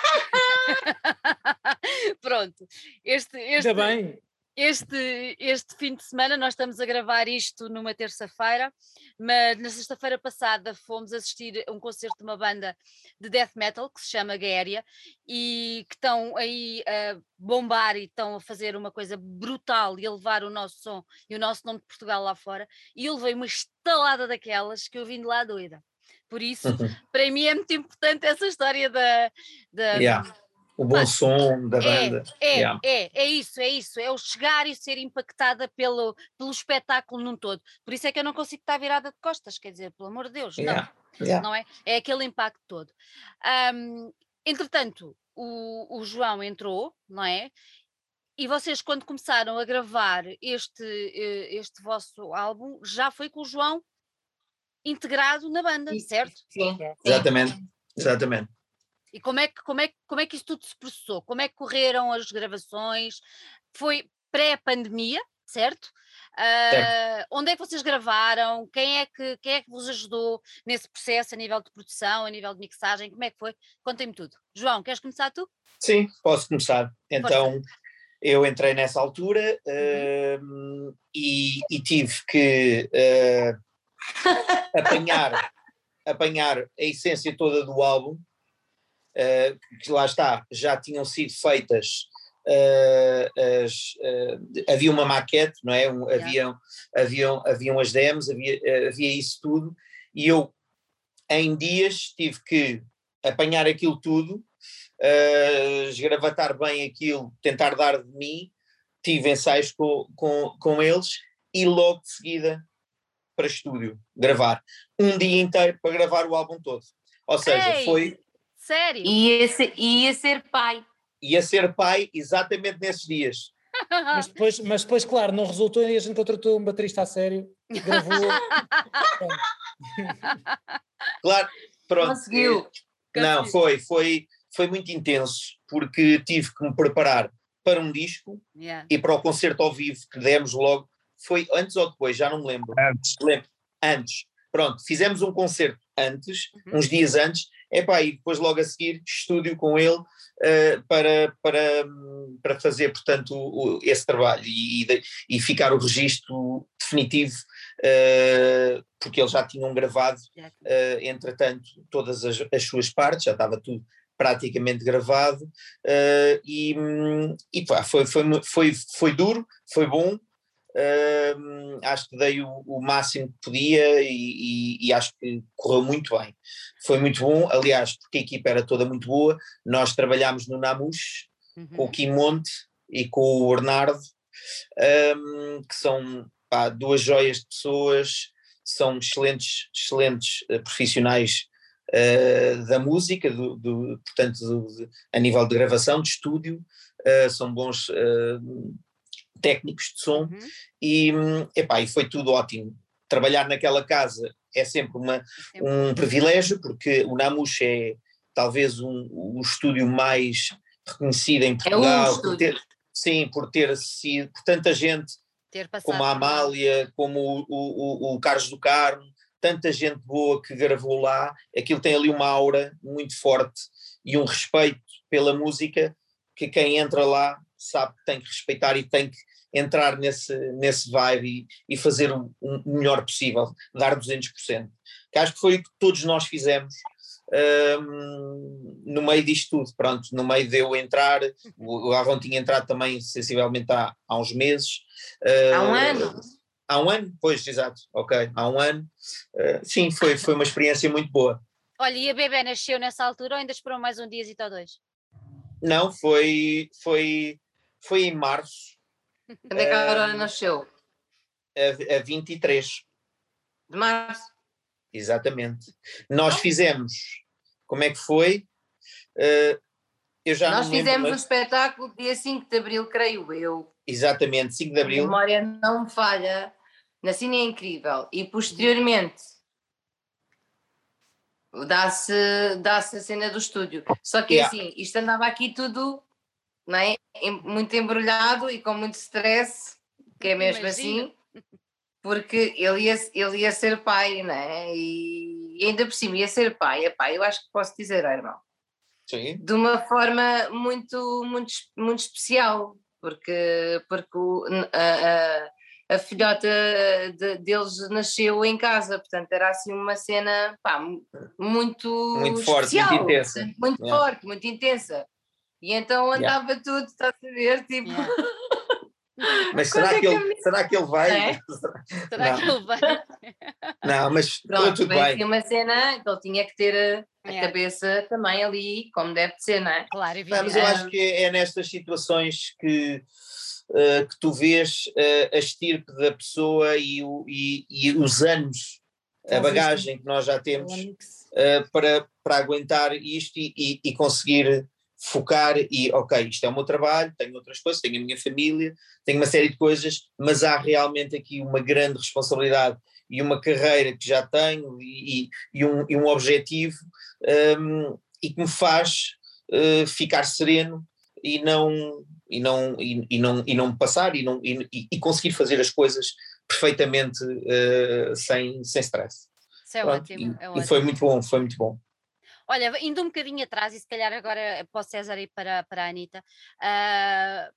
Pronto, este, este, Ainda bem. Este, este fim de semana nós estamos a gravar isto numa terça-feira, mas na sexta-feira passada fomos assistir a um concerto de uma banda de death metal que se chama Guéria e que estão aí a bombar e estão a fazer uma coisa brutal e a levar o nosso som e o nosso nome de Portugal lá fora. E eu levei uma estalada daquelas que eu vim de lá doida. Por isso, uhum. para mim é muito importante essa história da, da, yeah o bom som da é, banda. É, yeah. é, é isso, é isso, é o chegar e ser impactada pelo, pelo espetáculo num todo. Por isso é que eu não consigo estar virada de costas, quer dizer, pelo amor de Deus, yeah. não, yeah. não é? É aquele impacto todo. Um, entretanto, o, o João entrou, não é? E vocês, quando começaram a gravar este, eh, este vosso álbum, já foi com o João integrado na banda, certo? Sim, exatamente, exatamente. E como é que, como é, como é que isso tudo se processou? Como é que correram as gravações? Foi pré-pandemia, certo? Uh, onde é que vocês gravaram? Quem é, que, quem é que vos ajudou nesse processo a nível de produção, a nível de mixagem? Como é que foi? Contem-me tudo. João, queres começar tu? Sim, posso começar. Então, Força. eu entrei nessa altura uhum. uh, e, e, tive que uh, apanhar, apanhar a essência toda do álbum, que lá está, já tinham sido feitas uh, as, uh, havia uma maquete, não é? Um, yeah. haviam, haviam, haviam as demos, havia, uh, havia isso tudo, e eu em dias tive que apanhar aquilo tudo, esgravatar bem aquilo, tentar dar de mim, tive ensaios com, com, com eles e logo de seguida para estúdio, gravar. Um dia inteiro para gravar o álbum todo. Ou seja, Ei, foi. Sério? Ia ser, ia ser pai ia ser pai exatamente nesses dias. Mas depois, mas depois, claro, não resultou e a gente contratou um baterista a sério, gravou. claro, pronto. Conseguiu. Não, foi, foi, foi muito intenso, porque tive que me preparar para um disco yeah. e para o concerto ao vivo que demos logo. Foi antes ou depois, já não me lembro. Antes. Lembro. Antes. Pronto, fizemos um concerto antes, uhum. uns dias antes, epá, e depois logo a seguir estúdio com ele uh, para, para, para fazer, portanto, o, esse trabalho e, e, ficar o registro definitivo, uh, porque eles já tinham gravado, uh, entretanto, todas as, as suas partes, já estava tudo praticamente gravado uh, e, e pá, foi, foi, foi, foi duro, foi bom, Uh, acho que dei o, o, máximo que podia e, e, e, acho que correu muito bem. Foi muito bom, aliás, porque a equipa era toda muito boa. Nós trabalhámos no Namus uhum. com o Kim Monte e com o Bernardo, um, que são pá, duas joias de pessoas, são excelentes, excelentes uh, profissionais uh, da música, do, do portanto, do, de, a nível de gravação, de estúdio, uh, são bons técnicos de som uhum. e, epá, e foi tudo ótimo. Trabalhar naquela casa é sempre uma, um privilégio, porque o Namus é talvez um, o estúdio mais reconhecido em Portugal, é um por ter, sim, por ter sido por tanta gente, como a Amália, como o, o, o, Carlos do Carmo, tanta gente boa que gravou lá, aquilo tem ali uma aura muito forte e um respeito pela música que quem entra lá sabe que tem que respeitar e tem que entrar nesse, nesse vibe e, e fazer o, o, melhor possível, dar 200%. Que acho que foi o que todos nós fizemos um, no meio disto tudo. Pronto, no meio de eu entrar, o Arron tinha entrado também sensivelmente há, há uns meses. Uh, há um ano? Há um ano, pois, exato, ok, há um ano. Uh, sim, foi, foi uma experiência muito boa. Olha, e a bebê nasceu nessa altura ou ainda esperou mais um dia e tal dois? Não, foi, foi, foi em março, quando é que a Aurora nasceu? A, a 23 de março. Exatamente. Nós fizemos. Como é que foi? Uh, eu já Nós fizemos lembro, mas... espetáculo dia 5 de Abril, creio eu. Exatamente, 5 de Abril. A memória não me falha. Na Cine é incrível. E posteriormente dá-se dá a cena do estúdio. Só que yeah. assim, isto andava aqui tudo não é? muito embrulhado e com muito stress, que é mesmo Imagina. assim, porque ele ia, ele ia ser pai, não é? E, ainda por cima ia ser pai, é pai, eu acho que posso dizer, irmão. Sim. De uma forma muito, muito, muito especial, porque, porque a, a, a filhota de, deles nasceu em casa, portanto era assim uma cena pá, muito, muito forte, especial, muito intensa. Muito yeah. forte, muito intensa. E então andava yeah. tudo, está a saber, tipo. Yeah. Mas será é que, ele, será que ele vai? É? Será que ele vai? Não, mas Pronto, tudo bem. Tinha uma cena que ele tinha que ter a yeah. cabeça também ali, como deve ser, não é? Claro, não, mas eu acho que é nestas situações que, uh, que tu vês uh, a estirpe da pessoa e, o, e, e os anos, a bagagem que nós já temos uh, para, para aguentar isto e, e, e conseguir focar e, ok, isto é o meu trabalho, tenho outras coisas, tenho a minha família, tenho uma série de coisas, mas há realmente aqui uma grande responsabilidade e uma carreira que já tenho e, e, um, e um, objetivo um, e que me faz uh, ficar sereno e não e não e, e não e não passar e não e, conseguir fazer as coisas perfeitamente uh, sem sem stress. Isso é Pronto, ótimo, é ótimo. E foi muito bom, foi muito bom. Olha, indo um bocadinho atrás, e se calhar agora para o César e para, para a Anitta, uh,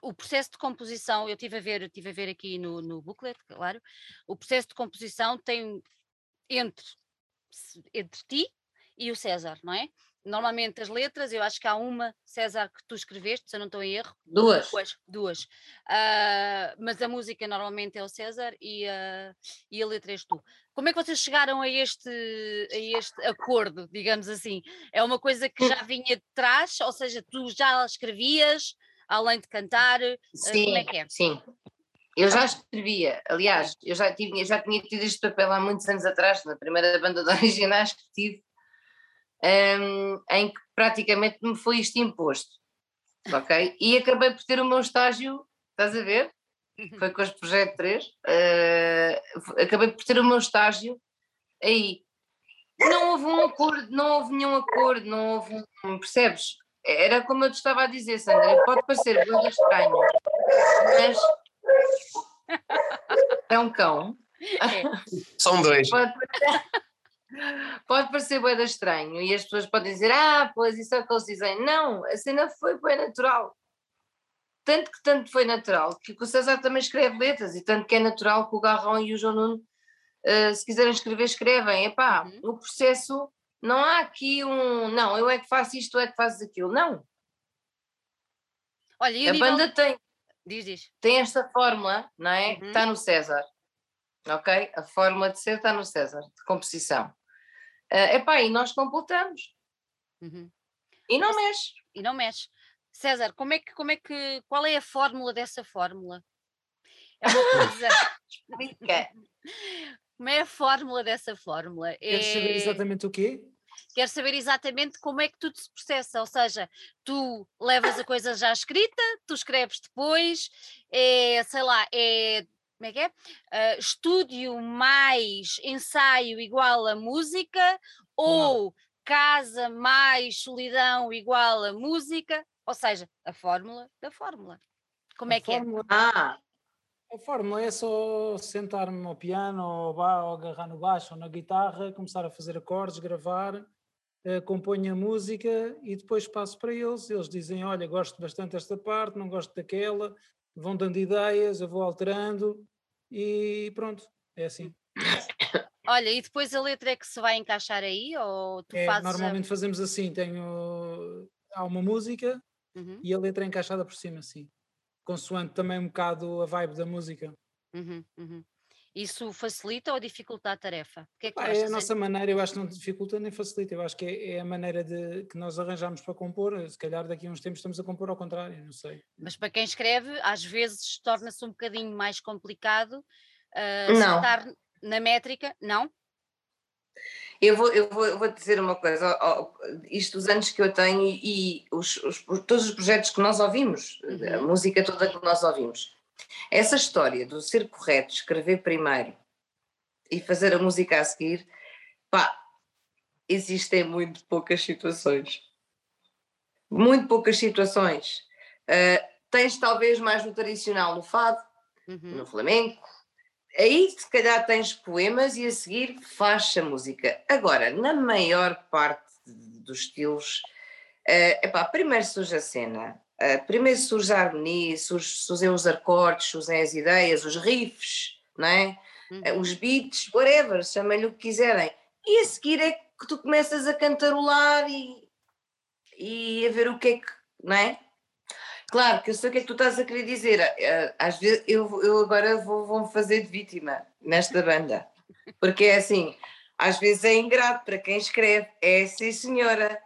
o processo de composição, eu tive a ver, tive a ver aqui no, no booklet, claro, o processo de composição tem entre, entre ti e o César, não é? Normalmente as letras, eu acho que há uma, César, que tu escreveste, se eu não estou em erro. Duas. Duas. duas. Uh, mas a música normalmente é o César e, uh, e a letra és tu. Como é que vocês chegaram a este, a este acordo, digamos assim? É uma coisa que já vinha de trás, ou seja, tu já escrevias, além de cantar? Sim, como é que é? sim. Eu já escrevia, aliás, eu já, tive, já tinha tido este papel há muitos anos atrás, na primeira banda de originais que tive, um, em que praticamente me foi isto imposto, ok? E acabei por ter o meu estágio, estás a ver? Uhum. Foi com os Projeto 3, uh, ah, acabei por ter o meu estágio aí. Não houve um acordo, não houve nenhum acordo, não houve um, percebes? Era como eu te estava a dizer, Sandra, pode parecer muito estranho, mas é um cão. É. São dois. Pode, pode parecer bem estranho e as pessoas podem dizer, ah, pois isso é o que eles dizem. Não, a cena foi bem natural. Tanto que tanto foi natural que o César também escreve letras e tanto que é natural que o Garrão e o João Nuno, uh, se quiserem escrever, escrevem. Epá, uhum. o processo, não há aqui um, não, eu é que faço isto, tu é que fazes aquilo. Não. Olha, a nível... banda tem, diz, diz. tem esta fórmula, não é? Uhum. Está no César. Ok? A fórmula de ser está no César, de composição. Uh, epá, e nós completamos. Uhum. E não mexe. E não mexe. César, como é que, como é que, qual é a fórmula dessa fórmula? É uma coisa. Explica. Como é a fórmula dessa fórmula? Queres é... saber exatamente o quê? Quero saber exatamente como é que tudo se processa, ou seja, tu levas a coisa já escrita, tu escreves depois, é, sei lá, é como é que é? Uh, estúdio mais ensaio igual a música ou casa mais solidão igual a música, ou seja, a fórmula da fórmula. Como a é que fórmula, é? Ah. A fórmula é só sentar-me ao piano ou, ou agarrar no baixo ou na guitarra, começar a fazer acordes, gravar, uh, componho a música e depois passo para eles. Eles dizem: Olha, gosto bastante desta parte, não gosto daquela, vão dando ideias, eu vou alterando e pronto, é assim. Olha, e depois a letra é que se vai encaixar aí ou tu é, fazes. Normalmente a... fazemos assim, tenho há uma música uhum. e a letra é encaixada por cima, assim. Consoante também um bocado a vibe da música. Uhum, uhum. Isso facilita ou dificulta a tarefa? Que é, que é a nossa maneira, eu acho que não dificulta nem facilita, eu acho que é, é, a maneira de, que nós arranjamos para compor, se calhar daqui a uns tempos estamos a compor ao contrário, não sei. Mas para quem escreve, às vezes torna-se um bocadinho mais complicado uh, não. estar na métrica, não? Eu vou, eu vou, eu vou dizer uma coisa, isto os anos que eu tenho e, os, os, todos os projetos que nós ouvimos, uhum. a música toda que nós ouvimos, essa história do ser correto, escrever primeiro e fazer a música a seguir, pá, existem muito poucas situações. Muito poucas situações. Uh, tens talvez mais no tradicional, no fado, uhum. no flamenco. Aí se calhar tens poemas e a seguir faz a música. Agora, na maior parte dos estilos, uh, epá, primeiro surge a cena, Uh, primeiro surge a harmonia, surge, surgem os acordes, surgem as ideias, os riffs, não é? Uhum. Uh, os beats, whatever, chamem-lhe o que quiserem. E a seguir é que tu começas a cantarolar e, e a ver o que é que, não é? Claro que eu sei o que é que tu estás a querer dizer. Uh, às vezes eu, eu agora vou, vou me fazer de vítima nesta banda. Porque é assim, às vezes é ingrato para quem escreve. É sim, senhora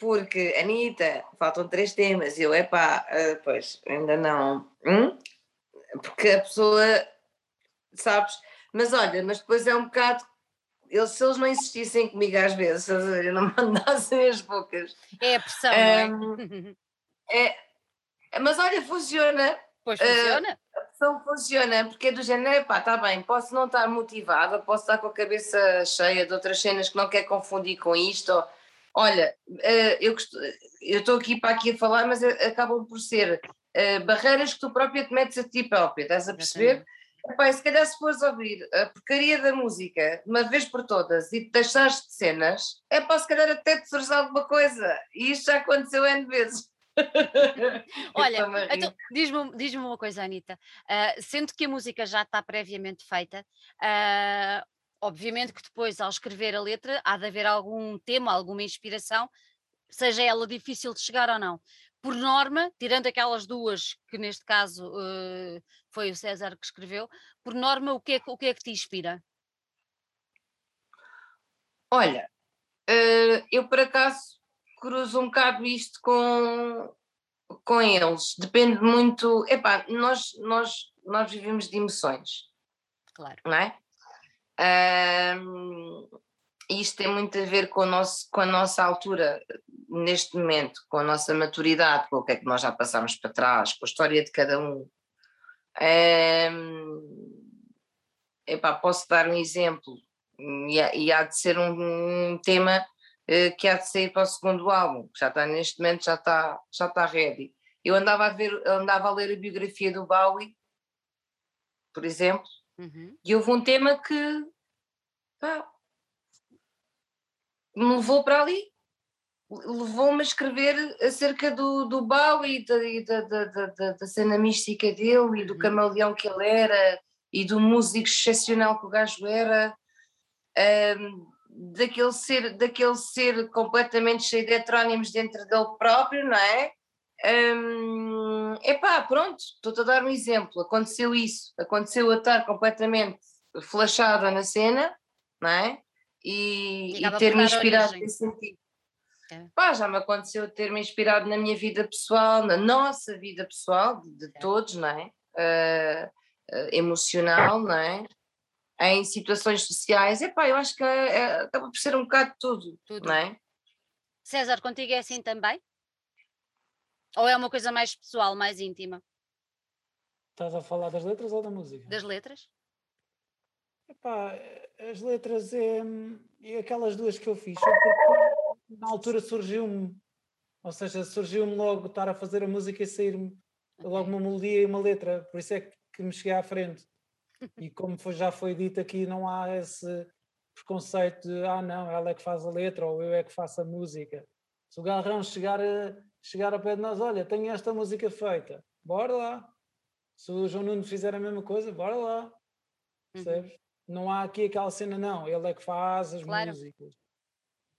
porque, Anitta, faltam três temas, e eu, epá, uh, pois, ainda não, hum? porque a pessoa, sabes, mas olha, mas depois é um bocado, eles, se eles não insistissem comigo às vezes, se eles não mandassem as bocas. É a pressão, um, é? é? Mas olha, funciona. Pois funciona. Uh, a pressão funciona, porque é do género, epá, está bem, posso não estar motivada, posso estar com a cabeça cheia de outras cenas que não quer confundir com isto, ou, Olha, eh, eu estou aqui para aqui a falar, mas acabam por ser uh, barreiras que tu própria te metes a ti própria, estás a perceber? Epá, se calhar se fores ouvir a porcaria da música uma vez por todas e te deixares de cenas, é para se calhar até te surge alguma coisa. E isto já aconteceu N vezes. Olha, então, diz-me diz uma coisa, Anitta. Uh, sendo que a música já está previamente feita, uh, obviamente que depois, ao escrever a letra, há de haver algum tema, alguma inspiração, seja ela difícil de chegar ou não. Por norma, tirando aquelas duas que neste caso uh, foi o César que escreveu, por norma, o que é, o que, é que te inspira? Olha, uh, eu por acaso cruzo um bocado isto com, com eles. Depende muito. Epá, nós, nós, nós vivemos de emoções. Claro. Não é? Um, isto tem muito a ver com, nosso, com a nossa altura neste momento, com a nossa maturidade, com o que é que nós já passamos para trás, com a história de cada um. Um, epá, posso dar um exemplo, e e há de ser um, um tema uh, que há de sair para o segundo álbum, que já está neste momento, já está, já está ready. Eu andava a, ver, andava a ler a biografia do Bowie, por exemplo, uhum. e houve um tema que pá, me levou para ali, levou-me a escrever acerca do, do Bowie e da, da, da, da, cena mística dele e do uhum. camaleão que ele era e do músico excepcional que o gajo era, um, daquele, ser, daquele ser completamente cheio de heterónimos dentro dele próprio, não é? Um, epá, pronto, estou-te a dar um exemplo. Aconteceu isso, aconteceu a estar completamente flashada na cena, não é? E, e ter-me inspirado nesse sentido. É. Pá, já me aconteceu ter-me inspirado na minha vida pessoal, na nossa vida pessoal, de, de todos, não é? Uh, uh, emocional, não é? Em situações sociais, epá, eu acho que é, é, acaba por ser um bocado tudo, tudo, não é? César, contigo é assim também? Ou é uma coisa mais pessoal, mais íntima? Estás a falar das letras ou da música? Das letras. Epá, as letras é, é aquelas duas que eu fiz, porque na altura surgiu-me, ou seja, surgiu-me logo estar a fazer a música e sair-me logo uma melodia e uma letra, por isso é que me cheguei à frente. E como foi, já foi dito aqui, não há esse preconceito de ah não, ela é que faz a letra ou eu é que faço a música. Se o Garrão chegar, a, chegar ao pé de nós, olha, tenho esta música feita, bora lá. Se o João Nuno fizer a mesma coisa, bora lá. Uhum. Percebes? Uhum. Não há aqui aquela cena, não. Ele é que faz as claro. músicas.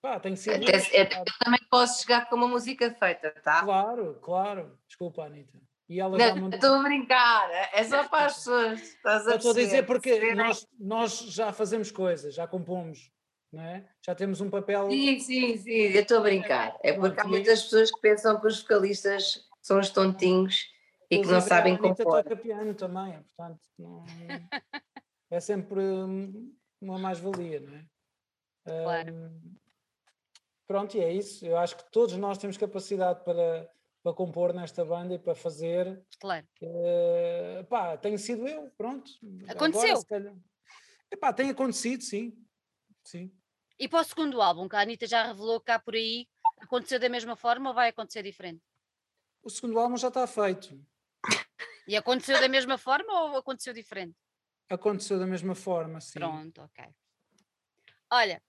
Pá, tem que ser. É, eu também posso chegar com uma música feita, tá? Claro, claro. Desculpa, Anitta. E ela não, mandou... Estou a brincar, é só para as pessoas. Estás a estou a dizer porque nós, nós já fazemos coisas, já compomos, é? Já temos um papel. Sim, sim, sim, eu estou a brincar. É porque há muitas pessoas que pensam que os vocalistas são os tontinhos e que não sabem compor. A toca piano também, portanto. Não... é sempre uma mais-valia, não é? Claro. Um, pronto, e é isso. Eu acho que todos nós temos capacidade para, para compor nesta banda e para fazer. Claro. Uh, pá, tenho sido eu, pronto. Aconteceu. Agora, Epá, tem acontecido, sim. sim. E para o segundo álbum, que a Anitta já revelou cá por aí, aconteceu da mesma forma ou vai acontecer diferente? O segundo álbum já está feito. E aconteceu da mesma forma ou aconteceu diferente? Aconteceu da mesma forma, sim. Pronto, ok. Olha,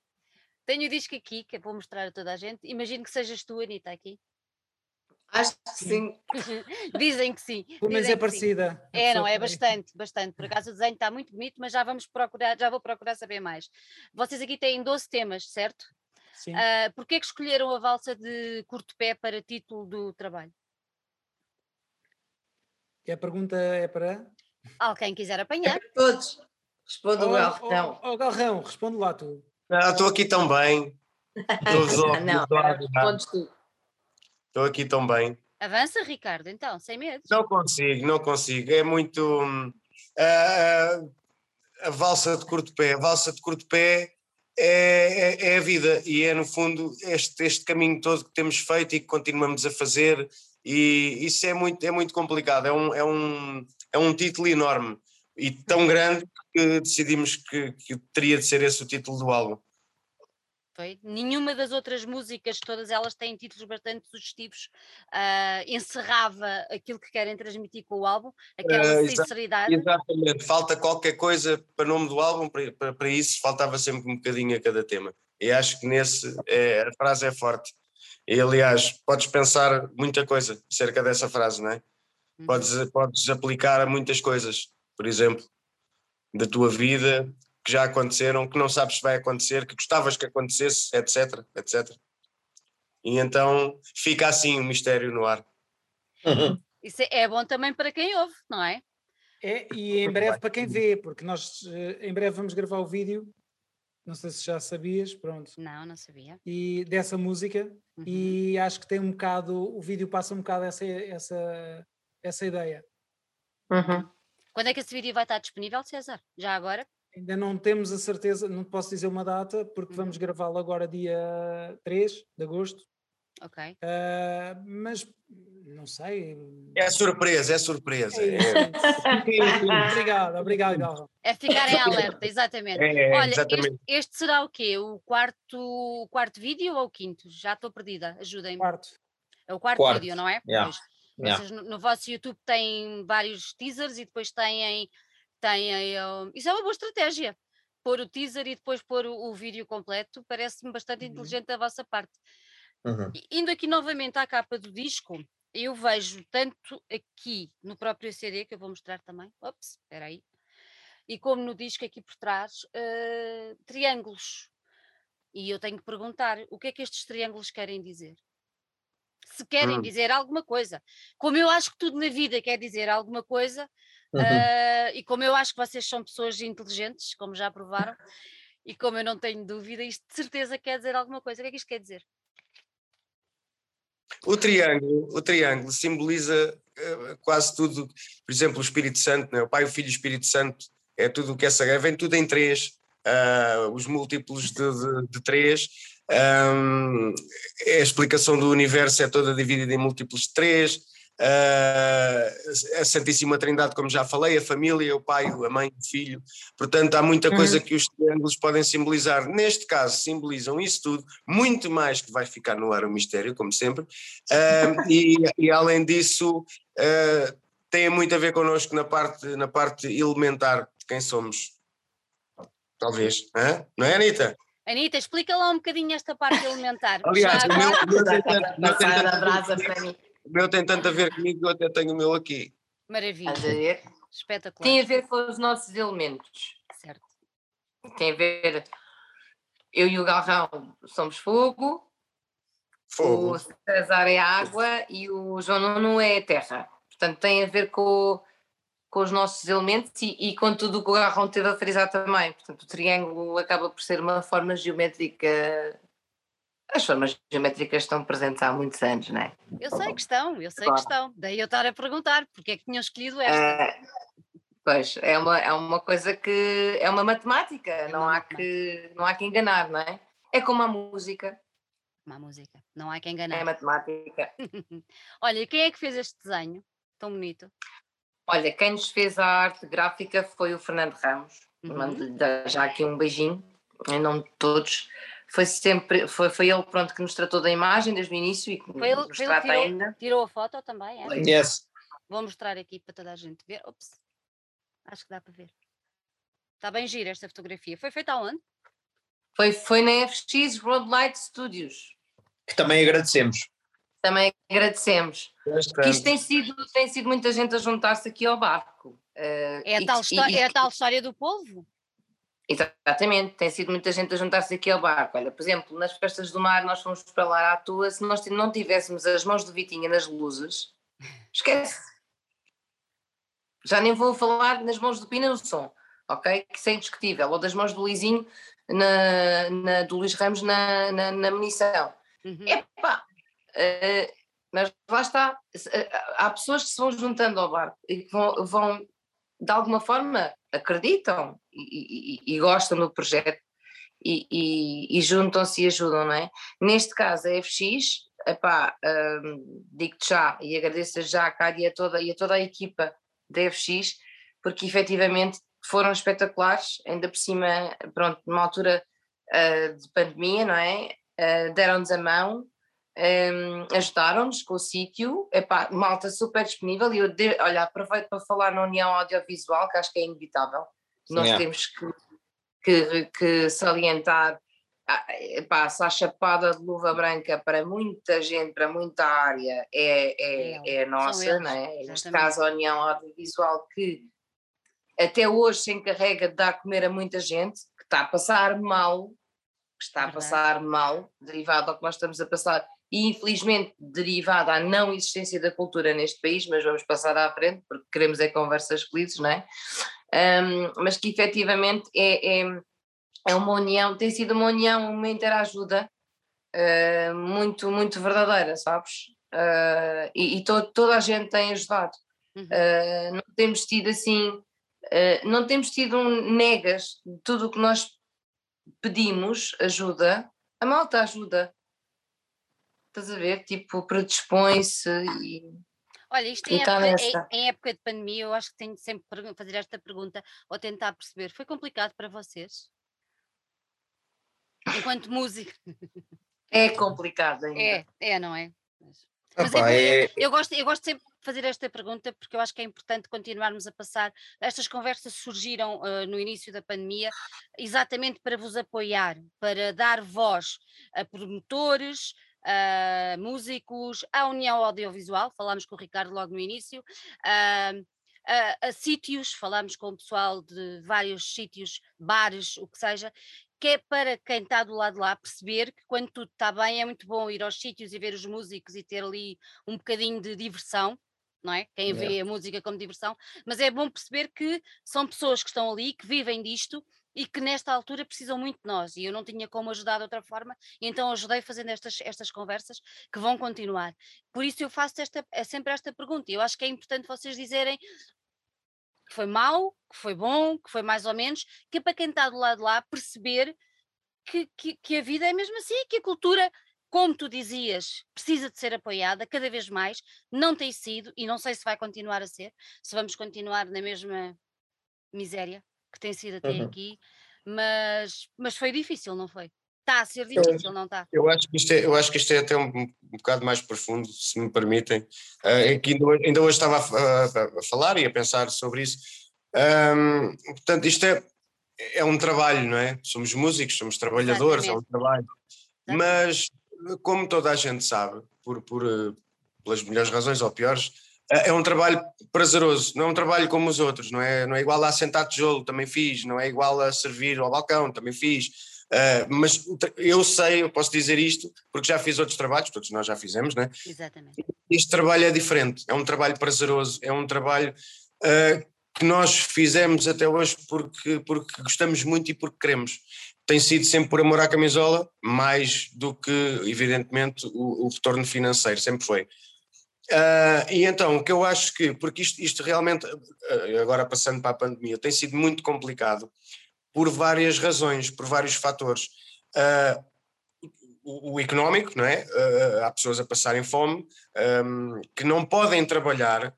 tenho o disco aqui que vou mostrar a toda a gente. Imagino que sejas tu, Anitta, aqui. Acho que sim. Dizem que sim. Pelo menos é parecida. É, não, é bastante, bastante. Por acaso o desenho está muito bonito, mas já vamos procurar, já vou procurar saber mais. Vocês aqui têm 12 temas, certo? Sim. Uh, Porquê que escolheram a valsa de curto pé para título do trabalho? E a pergunta é para? Alguém quiser apanhar. É todos. Responde o oh, Galrão. Oh, oh, Galrão, responde lá tu. Estou aqui tão bem. não, respondes tu. Estou aqui tão bem. Avança, Ricardo, então, sem medo. Não consigo, não consigo. É muito. Uh, a valsa de curto pé. A valsa de curto pé é, é, é, a vida e é, no fundo, este, este caminho todo que temos feito e que continuamos a fazer. E isso é muito, é muito complicado. É um, é um, é um título enorme e tão grande que decidimos que, que teria de ser esse o título do álbum. Foi. Nenhuma das outras músicas, todas elas têm títulos bastante sugestivos, uh, encerrava aquilo que querem transmitir com o álbum, aquela uh, sinceridade. Exatamente, falta qualquer coisa para o nome do álbum, para, para, para, isso faltava sempre um bocadinho a cada tema. E acho que nesse é, a frase é forte. E aliás, podes pensar muita coisa acerca dessa frase, não é? Uhum. Podes, podes aplicar a muitas coisas, por exemplo, da tua vida, que já aconteceram, que não sabes se vai acontecer, que gostavas que acontecesse, etc, etc. E então fica assim o um mistério no ar. Uhum. Isso é bom também para quem ouve, não é? É, e em breve para quem vê, porque nós eh, em breve vamos gravar o vídeo, não sei se já sabias, pronto. Não, não sabia. E dessa música, uhum. e acho que tem um bocado, o vídeo passa um bocado essa, essa, essa ideia. Uhum. Quando é que esse vídeo vai estar disponível, César? Já agora? Ainda não temos a certeza, não posso dizer uma data, porque vamos uhum. gravá-lo agora dia 3 de agosto. Ok. Uh, mas não sei. É surpresa, é surpresa. É, é. obrigado, obrigado, Galvão. É ficar em alerta, exatamente. É, Olha, exatamente. Este, este, será o quê? O quarto, quarto vídeo ou o quinto? Já estou perdida, ajudem-me. Quarto. É o quarto, quarto. vídeo, não é? Yeah. Yeah. Vocês no, no vosso YouTube têm vários teasers e depois têm têm. Um, isso é uma boa estratégia. Pôr o teaser e depois pôr o, o vídeo completo parece-me bastante uhum. inteligente da vossa parte. Uhum. Indo aqui novamente à capa do disco, eu vejo tanto aqui no próprio CD, que eu vou mostrar também, ops, espera aí, e como no disco aqui por trás, uh, triângulos. E eu tenho que perguntar, o que é que estes triângulos querem dizer? Se querem hum. dizer alguma coisa. Como eu acho que tudo na vida quer dizer alguma coisa, Uhum. Uh, e como eu acho que vocês são pessoas inteligentes, como já provaram, e como eu não tenho dúvida, isto de certeza quer dizer alguma coisa. O que é que isto quer dizer? O triângulo, o triângulo simboliza uh, quase tudo, por exemplo, o Espírito Santo, né? o Pai, o Filho e o Espírito Santo, é tudo o que é sagrado, vem tudo em três, uh, os múltiplos de, de, de três, um, a explicação do universo é toda dividida em múltiplos de três, uh, a Santíssima Trindade, como já falei, a família, o pai, a mãe, o filho. Portanto, há muita coisa uhum. que os triângulos podem simbolizar. Neste caso, simbolizam isso tudo, muito mais que vai ficar no ar o mistério, como sempre. Uh, e, e, além disso, uh, tem muito a ver connosco na parte, na parte elementar de quem somos. Talvez, Hã? não é, Anitta? Anitta, explica lá um bocadinho esta parte elementar. Aliás, o meu, meu, meu, o meu tem tanto a ver comigo que eu até tenho o meu aqui. Maravilha. Espetacular. Tem a ver com os nossos elementos. Certo. Tem a ver. Eu e o Galrão somos fogo. Fogo. O César é água e o João Nuno é terra. Portanto, tem a ver com, com os nossos elementos e, e com tudo o que o Galrão teve a frisar também. Portanto, o triângulo acaba por ser uma forma geométrica as formas geométricas estão presentes há muitos anos, não é? Eu sei que estão, eu sei claro. que estão. Daí eu estar a perguntar porque é que tinham escolhido esta. Uh, pois, é uma, é uma coisa que é uma matemática, é não, uma há matemática. Que, não há que enganar, não é? É como a música. Uma música, não há que enganar. É matemática. Olha, quem é que fez este desenho tão bonito? Olha, quem nos fez a arte gráfica foi o Fernando Ramos. Uhum. Mando-lhe já aqui um beijinho, em nome de todos foi sempre, foi, foi ele pronto que nos tratou da imagem desde o início e que foi ele, nos trata tirou, ainda. Tirou a foto também, é? Yes. Vou mostrar aqui para toda a gente ver. Ops, acho que dá para ver. Está bem gira esta fotografia. Foi feita aonde? Foi, foi na FX Roadlight Studios. Que também agradecemos. Também agradecemos. Porque isto tem sido, tem sido muita gente a juntar-se aqui ao barco. Uh, é, a tal e, é a tal história do povo? Exatamente, tem sido muita gente a juntar-se aqui ao barco. Olha, por exemplo, nas festas do mar nós fomos para lá à tua, se nós não tivéssemos as mãos de Vitinha nas luzes, esquece. Já nem vou falar nas mãos do Pina no som, ok? Que isso é indiscutível. Ou das mãos do Luizinho, na, na, do Luís Ramos na, na, na munição. Uhum. Epá! Uh, mas lá está, eh, há pessoas que se vão juntando ao barco e que vão, vão de alguma forma acreditam e, e, e gostam do projeto e, e juntam-se e ajudam, não é? Neste caso, a FX, epá, um, digo-te já e agradeço já a Cádia e a toda, e a toda a equipa da FX, porque efetivamente foram espetaculares, ainda por cima, pronto, numa altura uh, de pandemia, não é? Uh, Deram-nos a mão, um, ajudaram-nos com o sítio, malta super disponível. E eu, de, olha, aproveito para falar na União Audiovisual, que acho que é inevitável. Nós yeah. temos que, que, que salientar epá, se a chapada de luva branca para muita gente, para muita área, é, é, é, é nossa, não é? Neste caso, a União Audiovisual, que até hoje se encarrega de dar a comer a muita gente, que está a passar mal, que está a passar mal, derivado ao que nós estamos a passar, e infelizmente derivado à não existência da cultura neste país, mas vamos passar à frente, porque queremos é conversas felizes, não é? Um, mas que efetivamente é, é é uma união, tem sido uma união, uma interajuda uh, muito, muito verdadeira, sabes? Uh, e, e to, toda a gente tem ajudado. Uhum. Uh, não temos tido assim, não temos tido um negas de tudo o que nós pedimos ajuda, a malta ajuda. Estás a ver? Tipo, predispõe-se e. Olha, isto em época, em, em época, de pandemia, eu acho que tenho sempre que fazer esta pergunta ou tentar perceber. Foi complicado para vocês? enquanto músico. É complicado ainda. É, é, não é? Mas, é, é... Eu, gosto, eu gosto sempre de fazer esta pergunta porque eu acho que é importante continuarmos a passar. Estas conversas surgiram uh, no início da pandemia exatamente para vos apoiar, para dar voz a promotores, a músicos, à União Audiovisual, falámos com o Ricardo logo no início, uh, a, a, sítios, falámos com o pessoal de vários sítios, bares, o que seja, que é para quem está do lado de lá perceber que quando tudo está bem é muito bom ir aos sítios e ver os músicos e ter ali um bocadinho de diversão, não é? Quem vê a música como diversão, mas é bom perceber que são pessoas que estão ali, que vivem disto e que nesta altura precisam muito de nós e eu não tinha como ajudar de outra forma, então ajudei fazendo estas, estas conversas que vão continuar. Por isso eu faço esta, é sempre esta pergunta. Eu acho que é importante vocês dizerem que foi mau, que foi bom, que foi mais ou menos, que é para quem está do lado de lá perceber que, que, que a vida é mesmo assim, que a cultura, como tu dizias, precisa de ser apoiada cada vez mais, não tem sido e não sei se vai continuar a ser, se vamos continuar na mesma miséria que tem sido até uhum. aqui, mas, mas foi difícil, não foi? Está a ser difícil, eu, não está? Eu acho, que isto é, eu acho que isto é até um, um bocado mais profundo, se me permitem. Uh, que ainda, ainda, hoje estava a, a, a, falar e a pensar sobre isso. Um, portanto, isto é, é um trabalho, não é? Somos músicos, somos trabalhadores, Exatamente. é um trabalho. Mas, como toda a gente sabe, por, por, pelas melhores razões ou piores, é um trabalho prazeroso, não é um trabalho como os outros, não é, não é igual a sentar tijolo, também fiz, não é igual a servir ao balcão, também fiz Uh, mas eu sei, eu posso dizer isto, porque já fiz outros trabalhos, todos nós já fizemos, né? Exatamente. Este trabalho é diferente, é um trabalho prazeroso, é um trabalho uh, que nós fizemos até hoje porque, porque gostamos muito e porque queremos. Tem sido sempre por amor à camisola, mais do que, evidentemente, o, o retorno financeiro, sempre foi. Uh, e então, o que eu acho que, porque isto, isto realmente, agora passando para a pandemia, tem sido muito complicado, por várias razões, por vários fatores. Uh, o, o, económico, não é? Uh, há pessoas a passarem fome, um, que não podem trabalhar,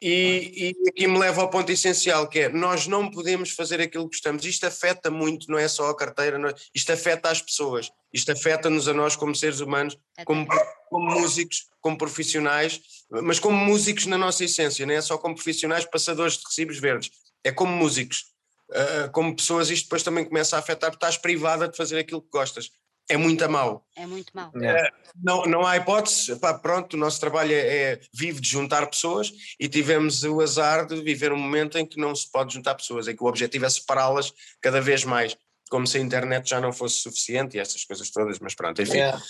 e, e, aqui me leva ao ponto essencial, que é nós não podemos fazer aquilo que gostamos. Isto afeta muito, não é só a carteira, é, isto afeta as pessoas, isto afeta-nos a nós como seres humanos, como, como músicos, como profissionais, mas como músicos na nossa essência, não é? Só como profissionais passadores de recibos verdes, é como músicos. Uh, como pessoas, isto depois também começa a afetar, porque estás privada de fazer aquilo que gostas. É muito mal. É muito mal. Uh, não, não há hipótese. Pá, pronto, o nosso trabalho é, é, vive de juntar pessoas e tivemos o azar de viver um momento em que não se pode juntar pessoas, em que o objetivo é separá-las cada vez mais como se a internet já não fosse suficiente e essas coisas todas, mas pronto, enfim. Yeah.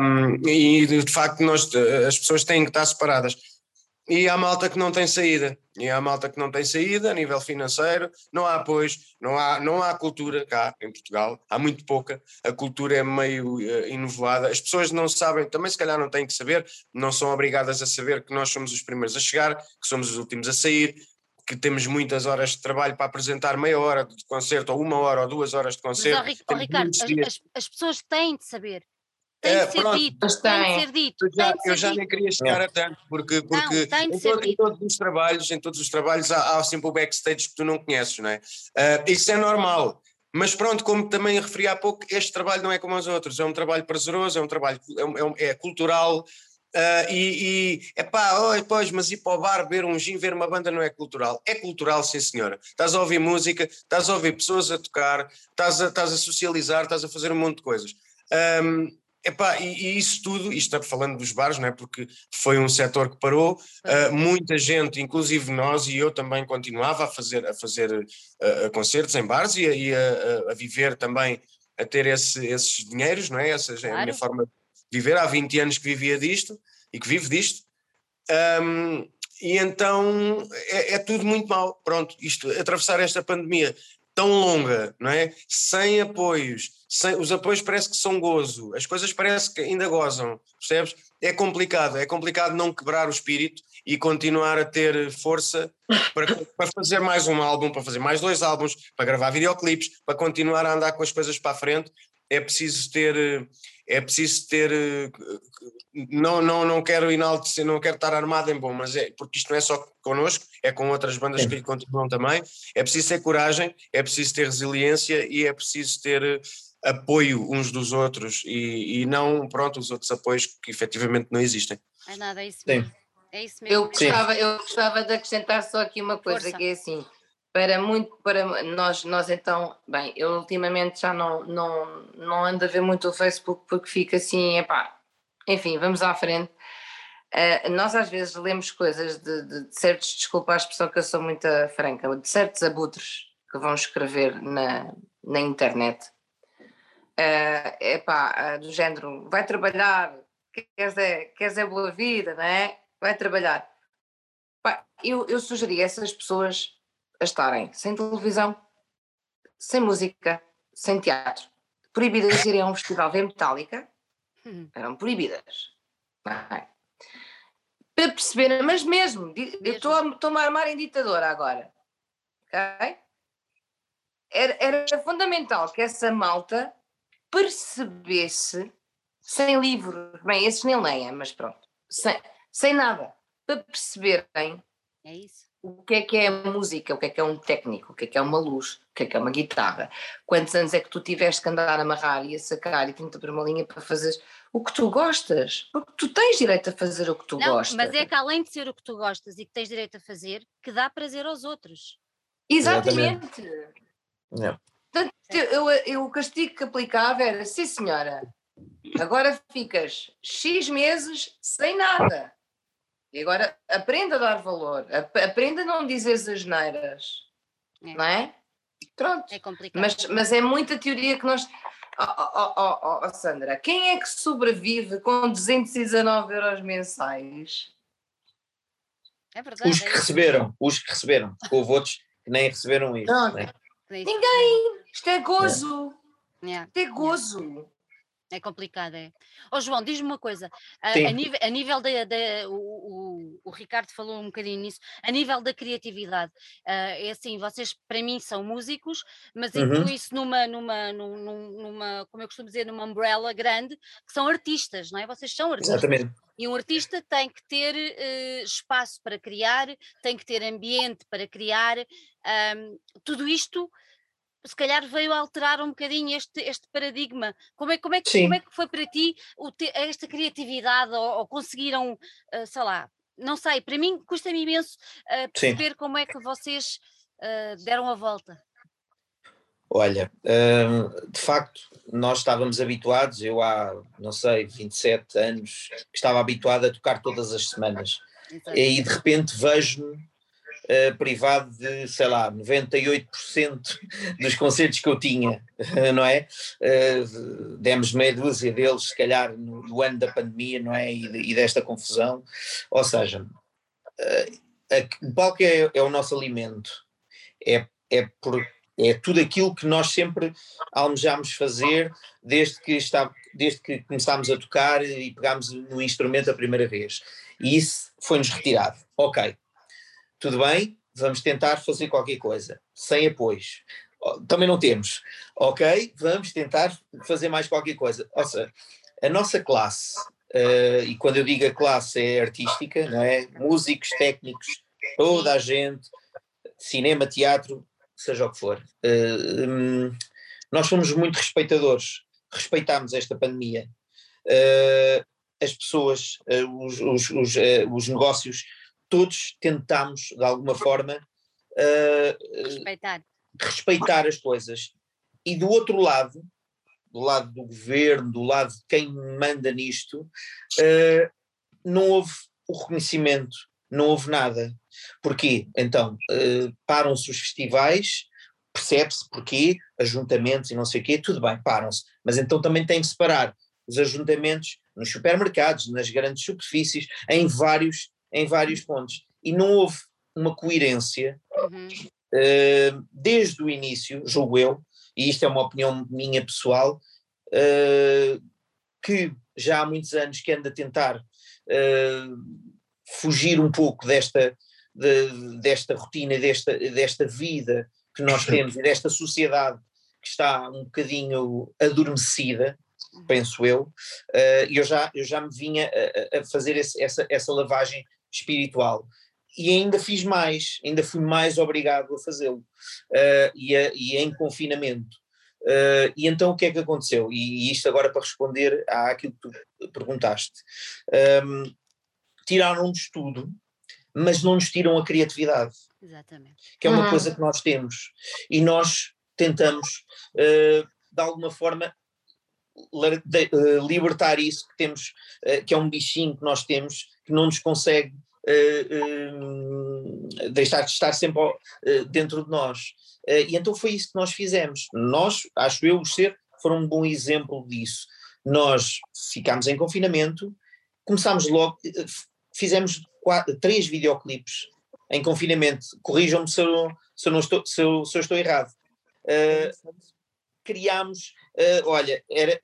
Um, e de facto nós, as pessoas têm que estar separadas. E há malta que não tem saída, e há malta que não tem saída a nível financeiro, não há apoio, não há, não há cultura cá em Portugal, há muito pouca, a cultura é meio uh, inovoada, as pessoas não sabem, também se calhar não têm que saber, não são obrigadas a saber que nós somos os primeiros a chegar, que somos os últimos a sair, que temos muitas horas de trabalho para apresentar meia hora de concerto, ou uma hora, ou duas horas de concerto. Mas, oh, Ricardo, as, as pessoas têm de saber, tem é, de ser pronto, dito, tem de ser dito. Já, de ser eu já dito. nem queria chegar a tanto, porque, porque não, em, todo, em, todos os trabalhos, em todos os trabalhos há, há, sempre o backstage que tu não conheces, não é? Uh, isso é normal. Mas pronto, como também referi há pouco, este trabalho não é como os outros, é um trabalho prazeroso, é um trabalho é, um, é, é cultural, Uh, e, e epá, oh, pois, mas ir para o bar, beber um gin, ver uma banda não é cultural. É cultural, sim senhora. Estás a ouvir música, estás a ouvir pessoas a tocar, estás a, estás a socializar, estás a fazer um monte de coisas. Um, epá, e, e isso tudo, isto falando dos bares, não é? porque foi um setor que parou, uh, muita gente, inclusive nós e eu também continuava a fazer, a fazer uh, concertos em bares e, a, e a, a, viver também, a ter esse, esses dinheiros, não é? Essa claro. é a minha forma viver, há 20 anos que vivia disto e que vivo disto. Um, e então é, é, tudo muito mal. Pronto, isto, atravessar esta pandemia tão longa, não é? Sem apoios, sem, os apoios parece que são gozo, as coisas parece que ainda gozam, percebes? É complicado, é complicado não quebrar o espírito e continuar a ter força para, para fazer mais um álbum, para fazer mais dois álbuns, para gravar videoclipes, para continuar a andar com as coisas para a frente. É preciso ter é preciso ter. Eh, não, não, não quero enaltecer, não quero estar armado em bom, mas é porque isto não é só connosco, é com outras bandas Sim. que lhe continuam também. É preciso ter coragem, é preciso ter resiliência e é preciso ter eh, apoio uns dos outros e, e não, pronto, os outros apoios que efetivamente não existem. É nada, é isso mesmo. É isso mesmo. Eu gostava, eu gostava de acrescentar só aqui uma coisa, Força. que é assim para muito para nós nós então bem eu ultimamente já não não não ando a ver muito o Facebook porque fica assim epá, enfim vamos à frente. Uh, nós às vezes lemos coisas de, de, de, certos desculpa a expressão que eu sou muito franca de certos abutres que vão escrever na, na internet. Uh, epá, uh, do género vai trabalhar queres é, queres é boa vida não é? Vai trabalhar. Eu, eu sugeri a essas pessoas a estarem sem televisão, sem música, sem teatro, proibidas de irem a um festival ver Metallica, hum. eram proibidas. É? Para perceber, mas mesmo, eu estou-me a armar em ditadora agora. Ok? Era, era fundamental que essa malta percebesse, sem livro, bem, esses nem leem, mas pronto, sem, sem nada, para perceberem é isso o que é que é música, o que é que é um técnico, o que é que é uma luz, o que é que é uma guitarra. Quantos anos é que tu tiveste que andar a amarrar e a sacar e tinta por uma linha para fazer o que tu gostas? Porque tu tens direito a fazer o que tu Não, gostas. Mas é que além de ser o que tu gostas e que tens direito a fazer, que dá prazer aos outros. Exatamente. Exatamente. Portanto, eu, eu, o castigo que aplicava era, sim senhora, agora ficas X meses sem nada. E agora aprenda a dar valor, aprenda a não dizer asneiras, é. não é? Pronto. É complicado. Mas, mas é muita teoria que nós. Oh, oh, oh, oh, Sandra, quem é que sobrevive com 219 euros mensais? É verdade. Os que é receberam, os que receberam. Houve outros que nem receberam isso. Né? Ninguém! Isto é gozo! É. Isto é gozo! É complicado, é. Ó oh, João, diz-me uma coisa, a, a nível, a nível da, da o, o, o, Ricardo falou um bocadinho nisso, a nível da criatividade, uh, é assim, vocês para mim são músicos, mas uhum. isso numa, numa, numa, numa, como eu costumo dizer, numa umbrella grande, que são artistas, não é? Vocês são artistas. Exatamente. E um artista tem que ter uh, espaço para criar, tem que ter ambiente para criar, um, tudo isto se calhar veio alterar um bocadinho este, este paradigma. Como é, como, é que, como é que foi para ti o te, esta criatividade ou, ou conseguiram, uh, sei lá, não sei, para mim custa-me imenso uh, perceber Sim. como é que vocês uh, deram a volta. Olha, hum, de facto, nós estávamos habituados, eu há, não sei, 27 anos, estava habituado a tocar todas as semanas. Exato. E de repente vejo-me uh, privado de, sei lá, 98% dos concertos que eu tinha, não é? Uh, demos meia dúzia deles, se calhar, no, no ano da pandemia, não é? E, e desta confusão. Ou seja, uh, o palco é, é, o nosso alimento, é, é, por, é tudo aquilo que nós sempre almejámos fazer desde que, está, desde que começámos a tocar e pegámos no instrumento a primeira vez. E isso foi-nos retirado. Ok, tudo bem, vamos tentar fazer qualquer coisa, sem apoios. Também não temos. Ok, vamos tentar fazer mais qualquer coisa. Ou seja, a nossa classe, uh, e quando eu digo a classe é artística, não é? Músicos, técnicos, toda a gente, cinema, teatro, seja o que for. Uh, um, nós fomos muito respeitadores, respeitámos esta pandemia. Uh, as pessoas, os, os, os, negócios, todos tentámos, de alguma forma, respeitar. respeitar as coisas. E do outro lado, do lado do governo, do lado de quem manda nisto, não houve o reconhecimento, não houve nada. Porquê? Então, param-se os festivais, percebe-se porquê, ajuntamentos e não sei o quê, tudo bem, param-se. Mas então também tem que separar os ajuntamentos nos supermercados, nas grandes superfícies, em vários, em vários pontos. E não houve uma coerência uhum. uh, desde o início, julgo eu, e isto é uma opinião minha pessoal, uh, que já há muitos anos que anda a tentar uh, fugir um pouco desta, de, desta rotina, desta, desta vida que nós temos e desta sociedade que está um bocadinho adormecida, penso eu, uh, eu, já, eu já me vinha a, a fazer esse, essa, essa lavagem espiritual. E ainda fiz mais, ainda fui mais obrigado a fazê-lo, uh, e, a, e em confinamento. Uh, e então o que é que aconteceu? E, e, isto agora para responder àquilo que tu perguntaste. Um, Tiraram-nos tudo, mas não nos tiram a criatividade. Exatamente. Que é uma uhum. coisa que nós temos. E nós tentamos, uh, de alguma forma, libertar isso que temos, eh, que é um bichinho que nós temos, que não nos consegue deixar de estar sempre dentro de nós. e então foi isso que nós fizemos. Nós, acho eu, os ser foram um bom exemplo disso. Nós ficámos em confinamento, começámos logo, fizemos quatro, três videoclipes em confinamento. Corrijam-me se, se, se, se eu estou errado. Uh, criámos, uh, olha, era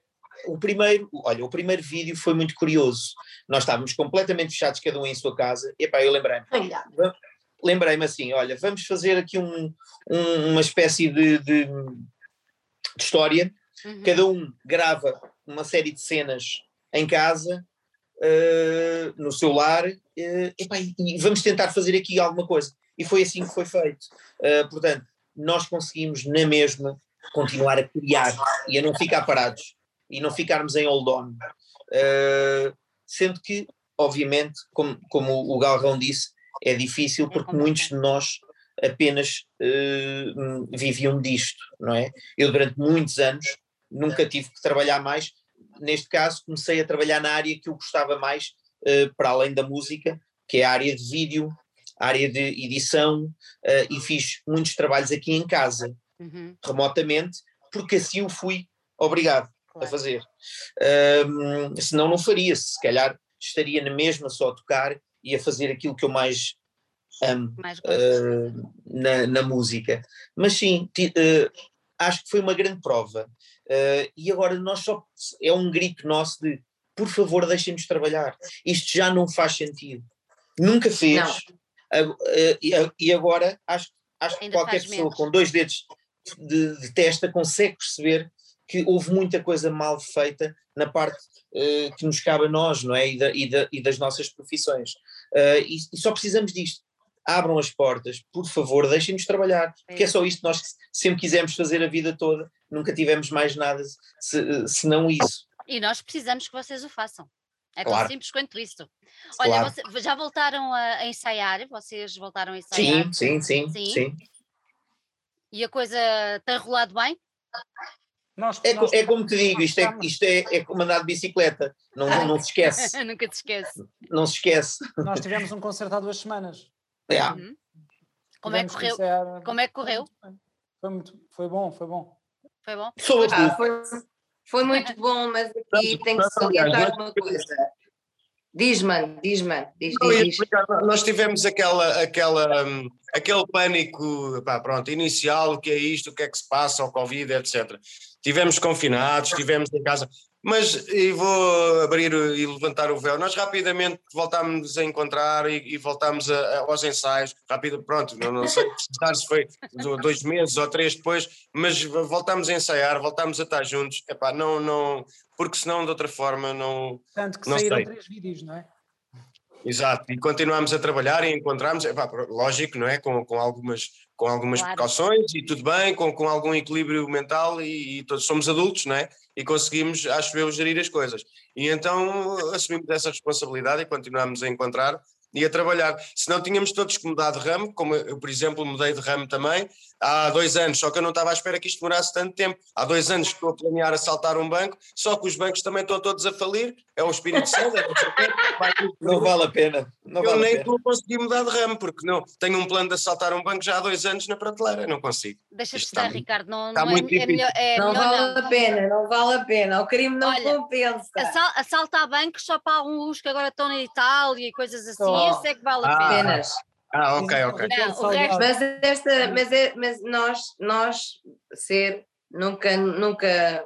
o primeiro, olha, o primeiro vídeo foi muito curioso. Nós estávamos completamente fechados, cada um em sua casa. E epá, eu lembrei-me. Lembrei-me assim, olha, vamos fazer aqui um, um, uma espécie de, de, de história. Uhum. Cada um grava uma série de cenas em casa uh, no celular uh, epá, e vamos tentar fazer aqui alguma coisa. E foi assim que foi feito. Uh, portanto, nós conseguimos na mesma continuar a criar e a não ficar parados e não ficarmos em hold on. Uh, sendo que, obviamente, como, como o Galrão disse, é difícil é porque muitos de nós apenas uh, viviam disto, não é? Eu durante muitos anos nunca tive que trabalhar mais neste caso comecei a trabalhar na área que eu gostava mais, uh, para além da música, que é a área de vídeo, a área de edição, uh, e fiz muitos trabalhos aqui em casa, uhum. remotamente, porque assim o fui obrigado claro. a fazer. Um, senão não faria, se calhar estaria na mesma só a tocar e a fazer aquilo que eu mais amo mais uh, na, na, música. Mas sim, acho que foi uma grande prova. Uh, e agora nós só é um grito nosso de por favor deixem-nos trabalhar. Isto já não faz sentido. Nunca fez. Uh, uh, e agora acho, acho que qualquer pessoa menos. com dois dedos de, de, testa consegue perceber que houve muita coisa mal feita na parte que nos cabe a nós, não é? E, da, e, da, e das nossas profissões. E, e só precisamos disto abram as portas, por favor, deixem-nos trabalhar, porque é só isto que nós sempre quisemos fazer a vida toda, nunca tivemos mais nada se, senão isso. E nós precisamos que vocês o façam. É tão claro. simples quanto isso. Olha, claro. você, já voltaram a, a, ensaiar? Vocês voltaram a ensaiar? Sim, sim, sim, sim. sim. E a coisa tem rolado bem? Nós, é, nós, é, como te digo, isto é, isto é, é como andar de bicicleta, não, não, não se esquece. Nunca te esquece. Não se esquece. Nós tivemos um concerto há duas semanas. Yeah. Uhum. Como, é que correu? Como é que correu? Foi, muito, foi bom, foi bom. Foi bom? Ah, foi, foi muito bom, mas aqui tem que salientar uma coisa. Diz, mano, diz, mano. Diz, diz, diz. Nós tivemos aquela, aquela, um, aquele pânico, pá, pronto, inicial, o que é isto, o que é que se passa, o Covid, etc. Tivemos confinados, tivemos em casa. Mas e vou abrir e levantar o véu. Nós rapidamente voltámos a encontrar e, e voltámos a, a, aos ensaios. Rápido, pronto, não, não sei se foi dois meses ou três depois, mas voltámos a ensaiar, voltámos a estar juntos. Epá, não, não, porque senão de outra forma não. Tanto que não saíram sei. três vídeos, não é? Exato, e continuamos a trabalhar e encontramos, epá, lógico, não é? Com, com algumas, com algumas Claro. precauções e tudo bem, com, com algum equilíbrio mental e, e todos somos adultos, não é? E conseguimos, acho eu, gerir as coisas. E então assumimos essa responsabilidade e continuamos a encontrar e a trabalhar. Se não tínhamos todos que mudar de ramo, como eu, por exemplo, mudei de ramo também, há dois anos, só que eu não estava à espera que isto demorasse tanto tempo. Há dois anos que estou a planear assaltar um banco, só que os bancos também estão todos a falir, é o espírito santo, é não sei o quê, vai tudo Não vale a pena. Não eu vale nem pena. estou a conseguir mudar de ramo, porque não tenho um plano de assaltar um banco já há dois anos na prateleira, não consigo. Deixa de Isto está estar, muito- Ricardo. Não, não é, é melhor, é Não melhor vale não. a pena, não vale a pena. O crime não Olha, compensa. Assal- assaltar bancos só para uns que agora estão na Itália e coisas assim, Esse é que vale a Ah, pena. Apenas. Ah, ok, ok. Não, resto- Mas esta, mas, é, mas nós, nós ser nunca, nunca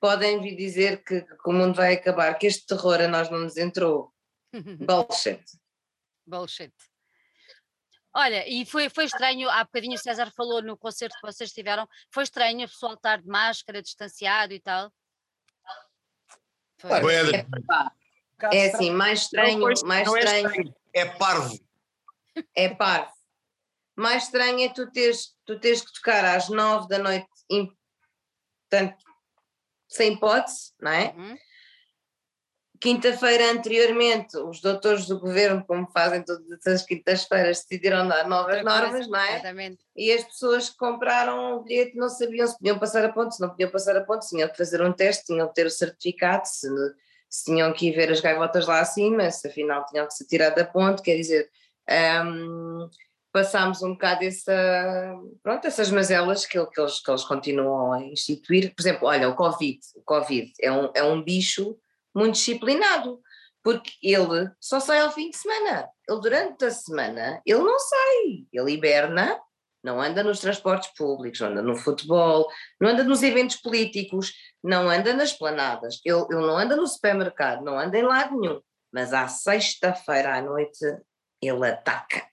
podem vir dizer que, que o mundo vai acabar, que este terror a nós não nos entrou. Bullshit. Bullshit. Olha, e foi, foi estranho, há bocadinho o César falou no concerto que vocês tiveram, foi estranho o pessoal estar de máscara, distanciado e tal. Foi. De- É assim, mais estranho, mais é estranho, é parvo. é parvo. Mais estranho é tu teres, tu teres que tocar às nove da noite, em- portanto, sem hipótese, não é? Uhum. Quinta-feira anteriormente, os doutores do governo, como fazem todas as quintas-feiras, decidiram dar novas normas, não é? Exatamente. E as pessoas que compraram o bilhete não sabiam se podiam passar a ponto, se não podiam passar a ponto, se tinham que fazer um teste, tinham que ter o certificado, se, se tinham que ir ver as gaivotas lá acima, se afinal tinham que se tirar da ponte, quer dizer, hum, passámos um bocado essa, pronto, essas mazelas que, que, eles, que eles continuam a instituir. Por exemplo, olha, o Covid, o Covid é um, é um bicho muito disciplinado, porque ele só sai ao fim de semana. Ele durante a semana, ele não sai, ele hiberna, não anda nos transportes públicos, não anda no futebol, não anda nos eventos políticos, não anda nas planadas, ele, ele não anda no supermercado, não anda em lado nenhum, mas à sexta-feira à noite ele ataca.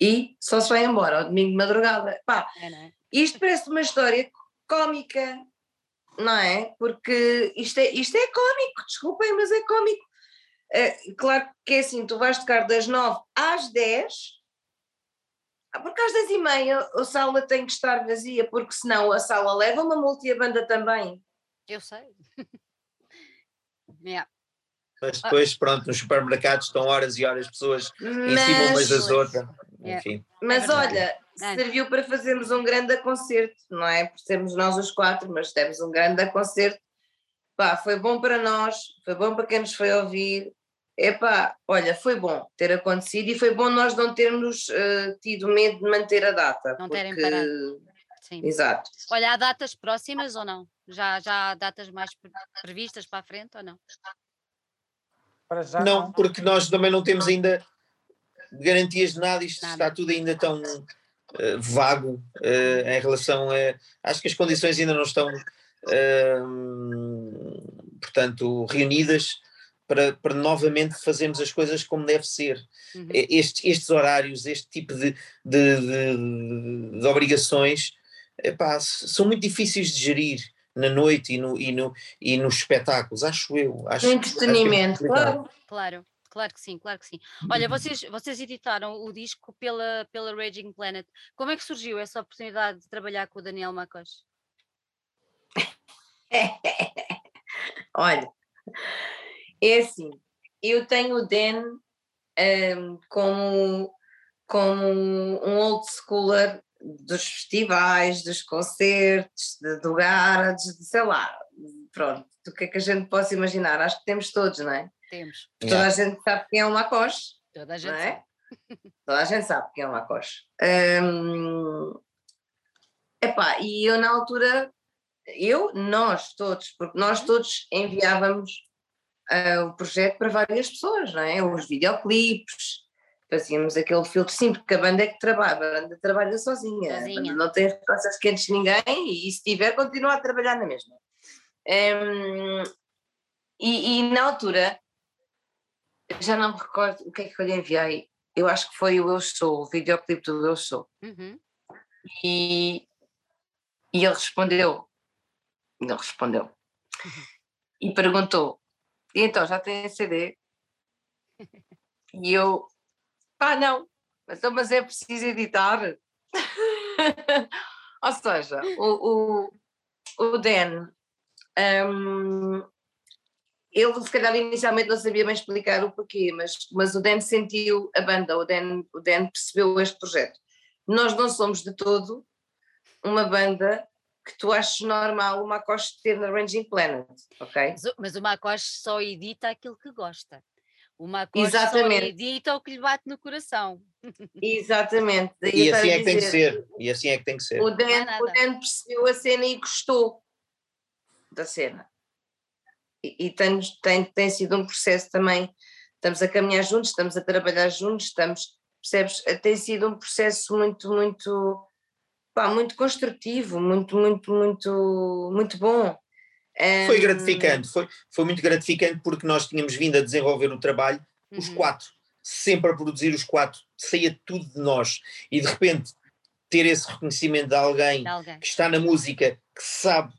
E só se vai embora ao domingo de madrugada. Pá, É, é? isto parece uma história cómica, não é? Porque isto é, isto é cómico, desculpem, mas é cómico. É, claro que é assim, tu vais tocar das 9 às 10, ah, porque às 10 e meia a sala tem que estar vazia, porque senão a sala leva uma multa e a banda também. Eu sei. Yeah. Mas depois, pronto, nos supermercados estão horas e horas pessoas em cima umas Mas, das outras. É. Enfim. mas olha, serviu para fazermos um grande concerto, não é? Por sermos nós os quatro, mas temos um grande concerto. Pá, foi bom para nós, foi bom para quem nos foi ouvir. Epá, olha, foi bom ter acontecido e foi bom nós não termos eh, tido medo de manter a data. Não terem porque- parado. Sim. Exato. Olha, há datas próximas ou não? Já, já há datas mais pre- previstas para a frente ou não? Para já Não, porque nós também não temos ainda garantias de nada, isto Nada. está tudo ainda tão eh, vago eh, em relação a. Acho que as condições ainda não estão, eh, portanto, reunidas para, para novamente fazermos as coisas como deve ser. Uhum. Estes, estes horários, este tipo de, de, de- de obrigações, epá, são muito difíceis de gerir na noite e, no, e, no, e nos espetáculos, acho eu. Acho, No acho que é entretenimento, complicado. claro. Claro, claro que sim, claro que sim. Olha, vocês, vocês editaram o disco pela, pela Raging Planet. Como é que surgiu essa oportunidade de trabalhar com o Daniel Macos? Olha, é assim, eu tenho o Dan ehm, como, como um old schooler dos festivais, dos concertos, de, do garage, de, sei lá, pronto, o que é que a gente possa imaginar? Acho que temos todos, não é? Temos, Toda a gente sabe quem é o Macos, toda a gente não sabe. é? Toda a gente sabe quem é o Macos. Hum, epá, e eu na altura, eu, nós todos, porque nós todos enviávamos ah, o projeto para várias pessoas, não é? Os videoclipes, fazíamos aquele filtro, sim, porque a banda é que trabalha, a banda trabalha sozinha, Sozinha. não tem respostas quentes de ninguém e, se tiver, continua a trabalhar na mesma. Hum, e, e na altura, já não me recordo o que é que eu lhe enviei. Eu acho que foi o Eu Sou, o videoclipe do Eu Sou. Uhum. E, e ele respondeu. Ele respondeu. E perguntou: e então, já tem CD? E eu, pá, não, então, mas é preciso editar. Ou seja, o, o, o Dan, um, ele se calhar inicialmente não sabia bem explicar o porquê, mas, mas o Dan sentiu a banda, o Dan, o Dan percebeu este projeto. Nós não somos de todo uma banda que tu achas normal o Macoche ter na Ranging Planet, ok? Mas, mas o Macoche só edita aquilo que gosta. O Macoche Exatamente. só edita o que lhe bate no coração. Exatamente. e assim é que tem que ser. E assim é que tem que ser. O Dan, o Dan percebeu a cena e gostou da cena. E, e tem, tem, tem sido um processo também. Estamos a caminhar juntos, estamos a trabalhar juntos, estamos, percebes? Tem sido um processo muito, muito, pá, muito construtivo, muito, muito, muito, muito bom. Foi gratificante, foi, foi muito gratificante porque nós tínhamos vindo a desenvolver o trabalho, uhum. os quatro, sempre a produzir os quatro, saía tudo de nós e de repente ter esse reconhecimento de alguém, de alguém. que está na música, que sabe,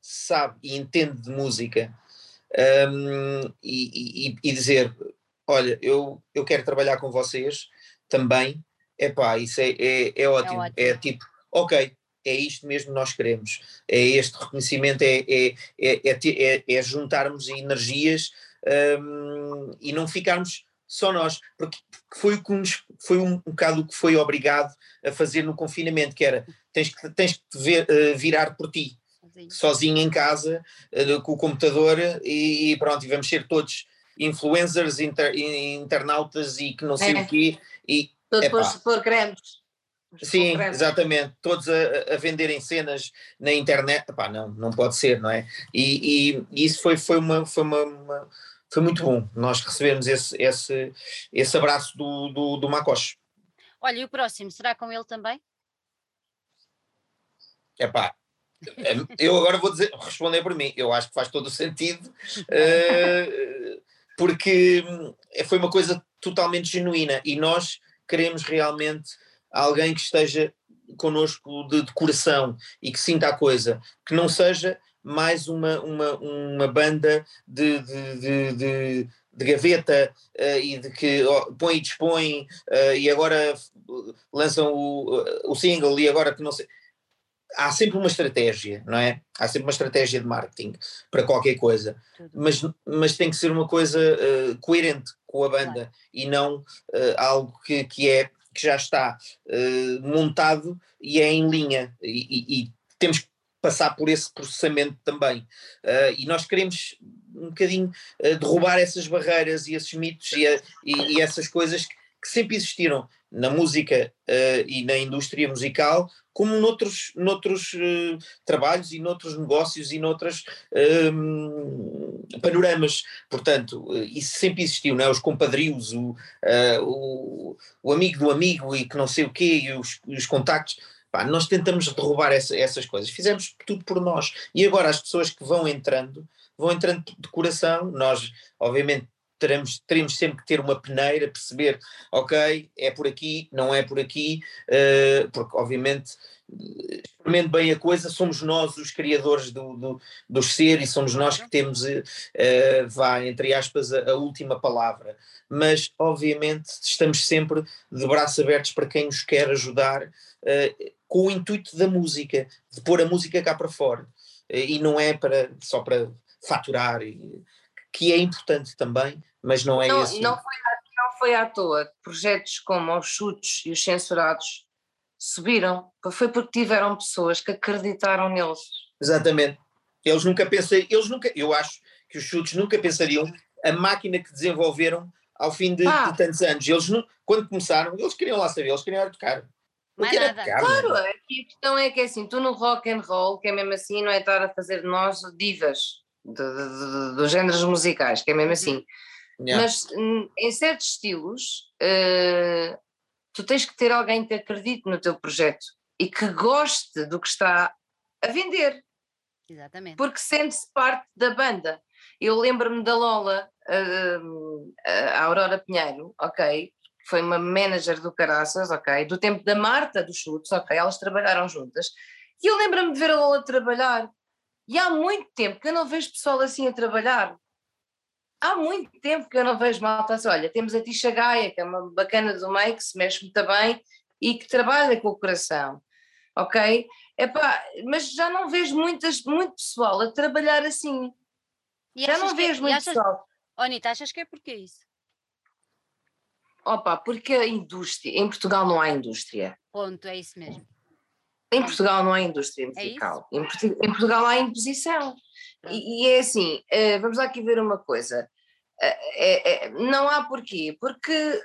sabe e entende de música um, e, e, e, dizer: Olha, eu, eu quero trabalhar com vocês também. Epá, isso é, é, é, ótimo. é ótimo. É tipo, ok, é isto mesmo que nós queremos, é este reconhecimento, é, é, é, é, é juntarmos energias um, e não ficarmos só nós, porque foi, o que nos, foi um, um bocado o que foi obrigado a fazer no confinamento, que era tens que, tens que ver, uh, virar por ti, sozinho, sozinho em casa, uh, com o computador e, e, pronto, e vamos ser todos influencers, inter, internautas e que não sei é. o quê. E, Todos por cremes. Sim, exatamente. Todos a, a, venderem cenas na internet. Epá, não, não pode ser, não é? E, e, e isso foi, foi, uma, foi, uma, uma, foi muito bom, nós recebemos esse, esse, esse abraço do, do, do Macoche. Olha, e o próximo, será com ele também? Epá, é, eu agora vou dizer, responder por mim, eu acho que faz todo o sentido, uh, porque foi uma coisa totalmente genuína e nós queremos realmente alguém que esteja connosco de, de, coração e que sinta a coisa, que não seja mais uma, uma, uma banda de, de, de, de, gaveta uh, e de que oh, põe e dispõe uh, e agora lançam o, o single e agora que não sei. Há sempre uma estratégia, não é? Há sempre uma estratégia de marketing para qualquer coisa, mas, mas tem que ser uma coisa uh, coerente com a banda claro. e não algo que, que é que já está uh, montado e é em linha e, e, e, temos que passar por esse processamento também. Uh, e nós queremos um bocadinho uh, derrubar essas barreiras e esses mitos e, a, e essas coisas que, que, sempre existiram na música e na indústria musical, como noutros, noutros uh, trabalhos e noutros negócios e noutros um, panoramas. Portanto, uh, isso sempre existiu, não é? Os compadrios, o, uh, o, o, amigo do amigo e que não sei o quê, e os, os contactos. Pá, nós tentamos derrubar essa, essas coisas, fizemos tudo por nós. E agora as pessoas que vão entrando, vão entrando de coração. Nós, obviamente, teremos, teremos sempre que ter uma peneira, perceber, ok, é por aqui, não é por aqui, uh, porque obviamente experimente bem a coisa, somos nós os criadores do, do, do ser e somos nós que temos, uh, vá, entre aspas, a, a, última palavra. Mas, obviamente, estamos sempre de braços abertos para quem nos quer ajudar, uh, com o intuito da música, de pôr a música cá para fora. E não é para, só para faturar, e, que é importante também, mas não é não, esse. Não foi, não foi à toa. Projetos como os chutes e os censurados subiram, foi porque tiveram pessoas que acreditaram neles. Exatamente. Eles nunca pensei, eles nunca, eu acho que os chutes nunca pensariam a máquina que desenvolveram ao fim de, ah. de tantos anos. Eles não, quando começaram, eles queriam lá saber, eles queriam tocar. Mais nada. Tocar, claro, aqui a questão é que é assim, tu no rock and roll, que é mesmo assim, não é estar a fazer de nós divas dos géneros musicais, que é mesmo uhum. assim. Yeah. Mas hum, em certos estilos, uh, tu tens que ter alguém que acredite no teu projeto e que goste do que está a vender. Exatamente. Porque sente-se parte da banda. Eu lembro-me da Lola, uh, a Aurora Pinheiro, ok? Foi uma manager do Caraças, ok? Do tempo da Marta dos Chutes, ok? Elas trabalharam juntas. E eu lembro-me de ver a Lola trabalhar e há muito tempo que eu não vejo pessoal assim a trabalhar. há muito tempo que eu não vejo malta assim, olha, temos a Tisha Gaia, que é uma bacana do meio, que se mexe muito bem e que trabalha com o coração, ok? Epá, mas já não vejo muitas, muito pessoal a trabalhar assim. E já não é- vejo muito achas- pessoal. Oh, Anitta, achas que é porque isso? Opa, porque a indústria, em Portugal não há indústria. Ponto, é isso mesmo. Em Portugal não há indústria É musical. em, Portu- em Portugal há imposição. E, e é assim, eh, vamos lá aqui ver uma coisa. Eh, é- é- não há porquê, porque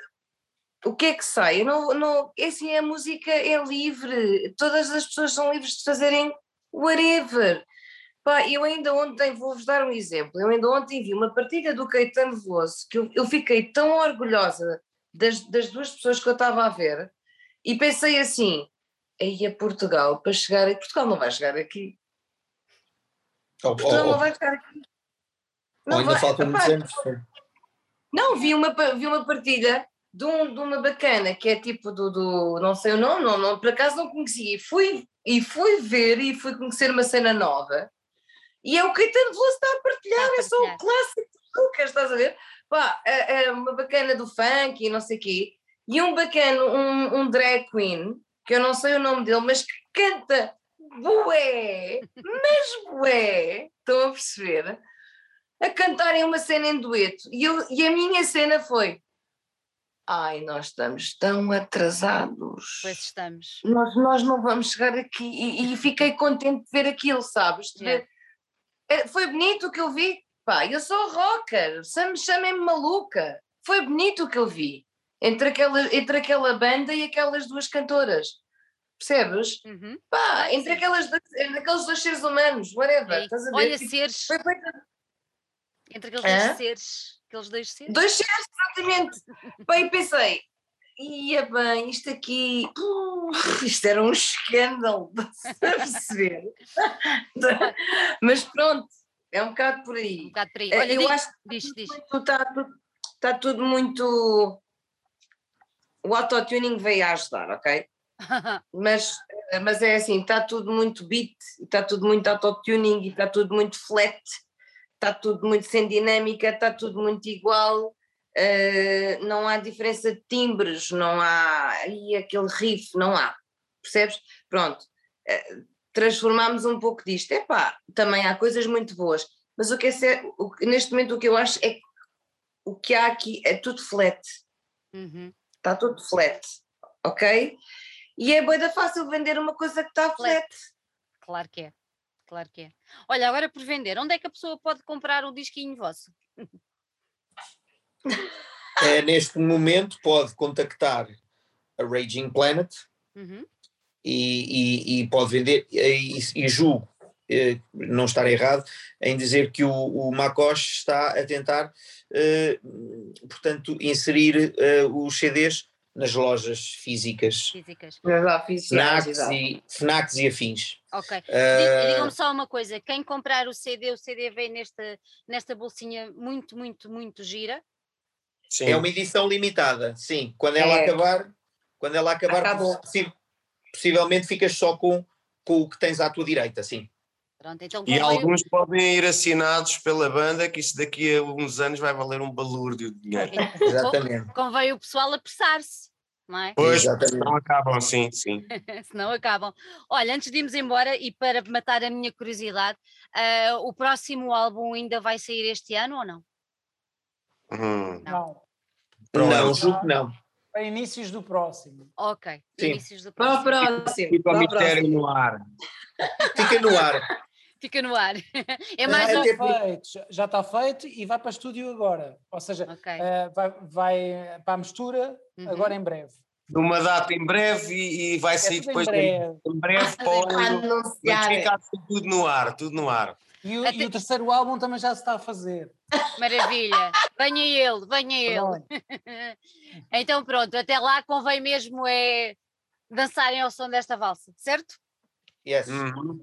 o que é que sai? Não, não, é assim, a música é livre, todas as pessoas são livres de fazerem whatever. Pá, eu ainda ontem, vou-vos dar um exemplo, eu ainda ontem vi uma partida do Caetano Veloso que eu, eu fiquei tão orgulhosa das, das duas pessoas que eu estava a ver e pensei assim, aí a Portugal, para chegar a Portugal não vai chegar aqui. Ou, Portugal ou- não vai chegar aqui. Não ainda vai- faltam muitos anos. Não, vi uma, vi uma partida de, um- de uma bacana que é tipo do, do não sei o nome, não, não, por acaso não conhecia. E fui, e fui ver e fui conhecer uma cena nova. E é o Caetano Veloso está a partilhar, é só o clássico do Lucas, estás a ver? Pá, é, é uma bacana do funk e não sei o quê. E um bacana, um, um drag queen, que eu não sei o nome dele, mas que canta bué, mas bué, estão a perceber? A cantarem uma cena em dueto. E, eu, e a minha cena foi: Ai, nós estamos tão atrasados. Pois estamos. Nós, nós não vamos chegar aqui. E, e fiquei contente de ver aquilo, sabes? É, Foi bonito o que eu vi. Pá, eu sou rocker, chame- chamem-me maluca. Foi bonito o que eu vi. Entre aquela, entre aquela banda e aquelas duas cantoras. Percebes? Uhum. Pá, entre, aquelas, entre aqueles dois seres humanos, whatever. Estás a ver? Olha, Tipo, seres, foi coisa entre aqueles Hã? dois seres, aqueles dois seres. Dois seres, exatamente. Bem, pensei, ia bem, isto aqui, uh, isto era um escândalo, a perceber? Mas pronto, é um bocado por Um aí. bocado por aí. Eh, Olha, Eu diz, acho que diz, diz. está tudo, está tudo muito. O autotuning veio a ajudar, ok? Mas, mas é assim, está tudo muito beat, está tudo muito autotuning e está tudo muito flat, está tudo muito sem dinâmica, está tudo muito igual, eh, não há diferença de timbres, não há aí aquele riff, não há, percebes? Pronto, eh, transformámos um pouco disto. Epá, também há coisas muito boas, mas o que é ser, o neste momento o que eu acho é que o que há aqui é tudo flat Uhum. Está tudo flat, ok? E é boida fácil vender uma coisa que está Flat. flat. Claro que é. Claro que é. Olha, agora por vender, onde é que a pessoa pode comprar um disquinho vosso? É, neste momento pode contactar a Raging Planet Uhum. e, e- e pode vender, e, e julgo eh, não estar errado em dizer que o, o Macoche está a tentar, portanto, inserir eh, os CDs nas lojas físicas, Físicas. Oficiais, FNACs exato. e, FNACs e afins. Ok. Eh, Digam-me só uma coisa: quem comprar o CD, o CD vem nesta, nesta bolsinha muito, muito, muito gira. Sim. É uma edição limitada, sim. Quando ela É. acabar, quando ela acabar, Acabou. possivelmente ficas só com, com o que tens à tua direita, sim. Pronto, então E alguns podem ir assinados pela banda, que isso daqui a uns anos vai valer um balúrdio de dinheiro. Exatamente. convém o pessoal apressar-se, não é? Pois, não acabam, sim, sim. Senão acabam. Olha, antes de irmos embora e para matar a minha curiosidade, ah, o próximo álbum ainda vai sair este ano ou não? Hum. Não. Não, Pronto. julgo que não. Para inícios do próximo. Ok, Sim. inícios do Para o próximo. próximo. Fica o mistério próximo. no ar. Fica no ar. Fica no ar. É mais já, um. está feito, já- está feito e vai para estúdio agora. Ou seja, Ok. eh, vai, vai para a mistura Uhum. agora em breve. Numa data em breve e, e vai É sair depois em em breve. em breve para ficar tudo no ar, tudo no ar. E o, Até- e o terceiro álbum também já se está a fazer. Maravilha. Venha ele, venha ele. Pronto. Então pronto, até lá convém mesmo é dançarem ao som desta valsa, certo? Yes. Uhum.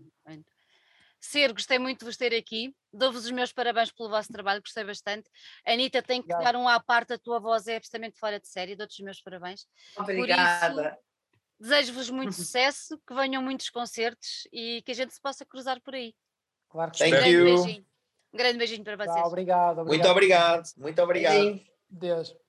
Ser, gostei muito de vos ter aqui. Dou-vos os meus parabéns pelo vosso trabalho, gostei bastante. Anitta, tem que Obrigado. dar um à parte, a tua voz é absolutamente fora de série. Dou-te os meus parabéns. Obrigada. Desejo-vos muito sucesso, que venham muitos concertos e que a gente se possa cruzar por aí. Claro que Thank sim. Grande you. beijinho. Um grande beijinho para vocês. Tá, obrigado, Muito obrigado, muito obrigado. Beijinho. Deus.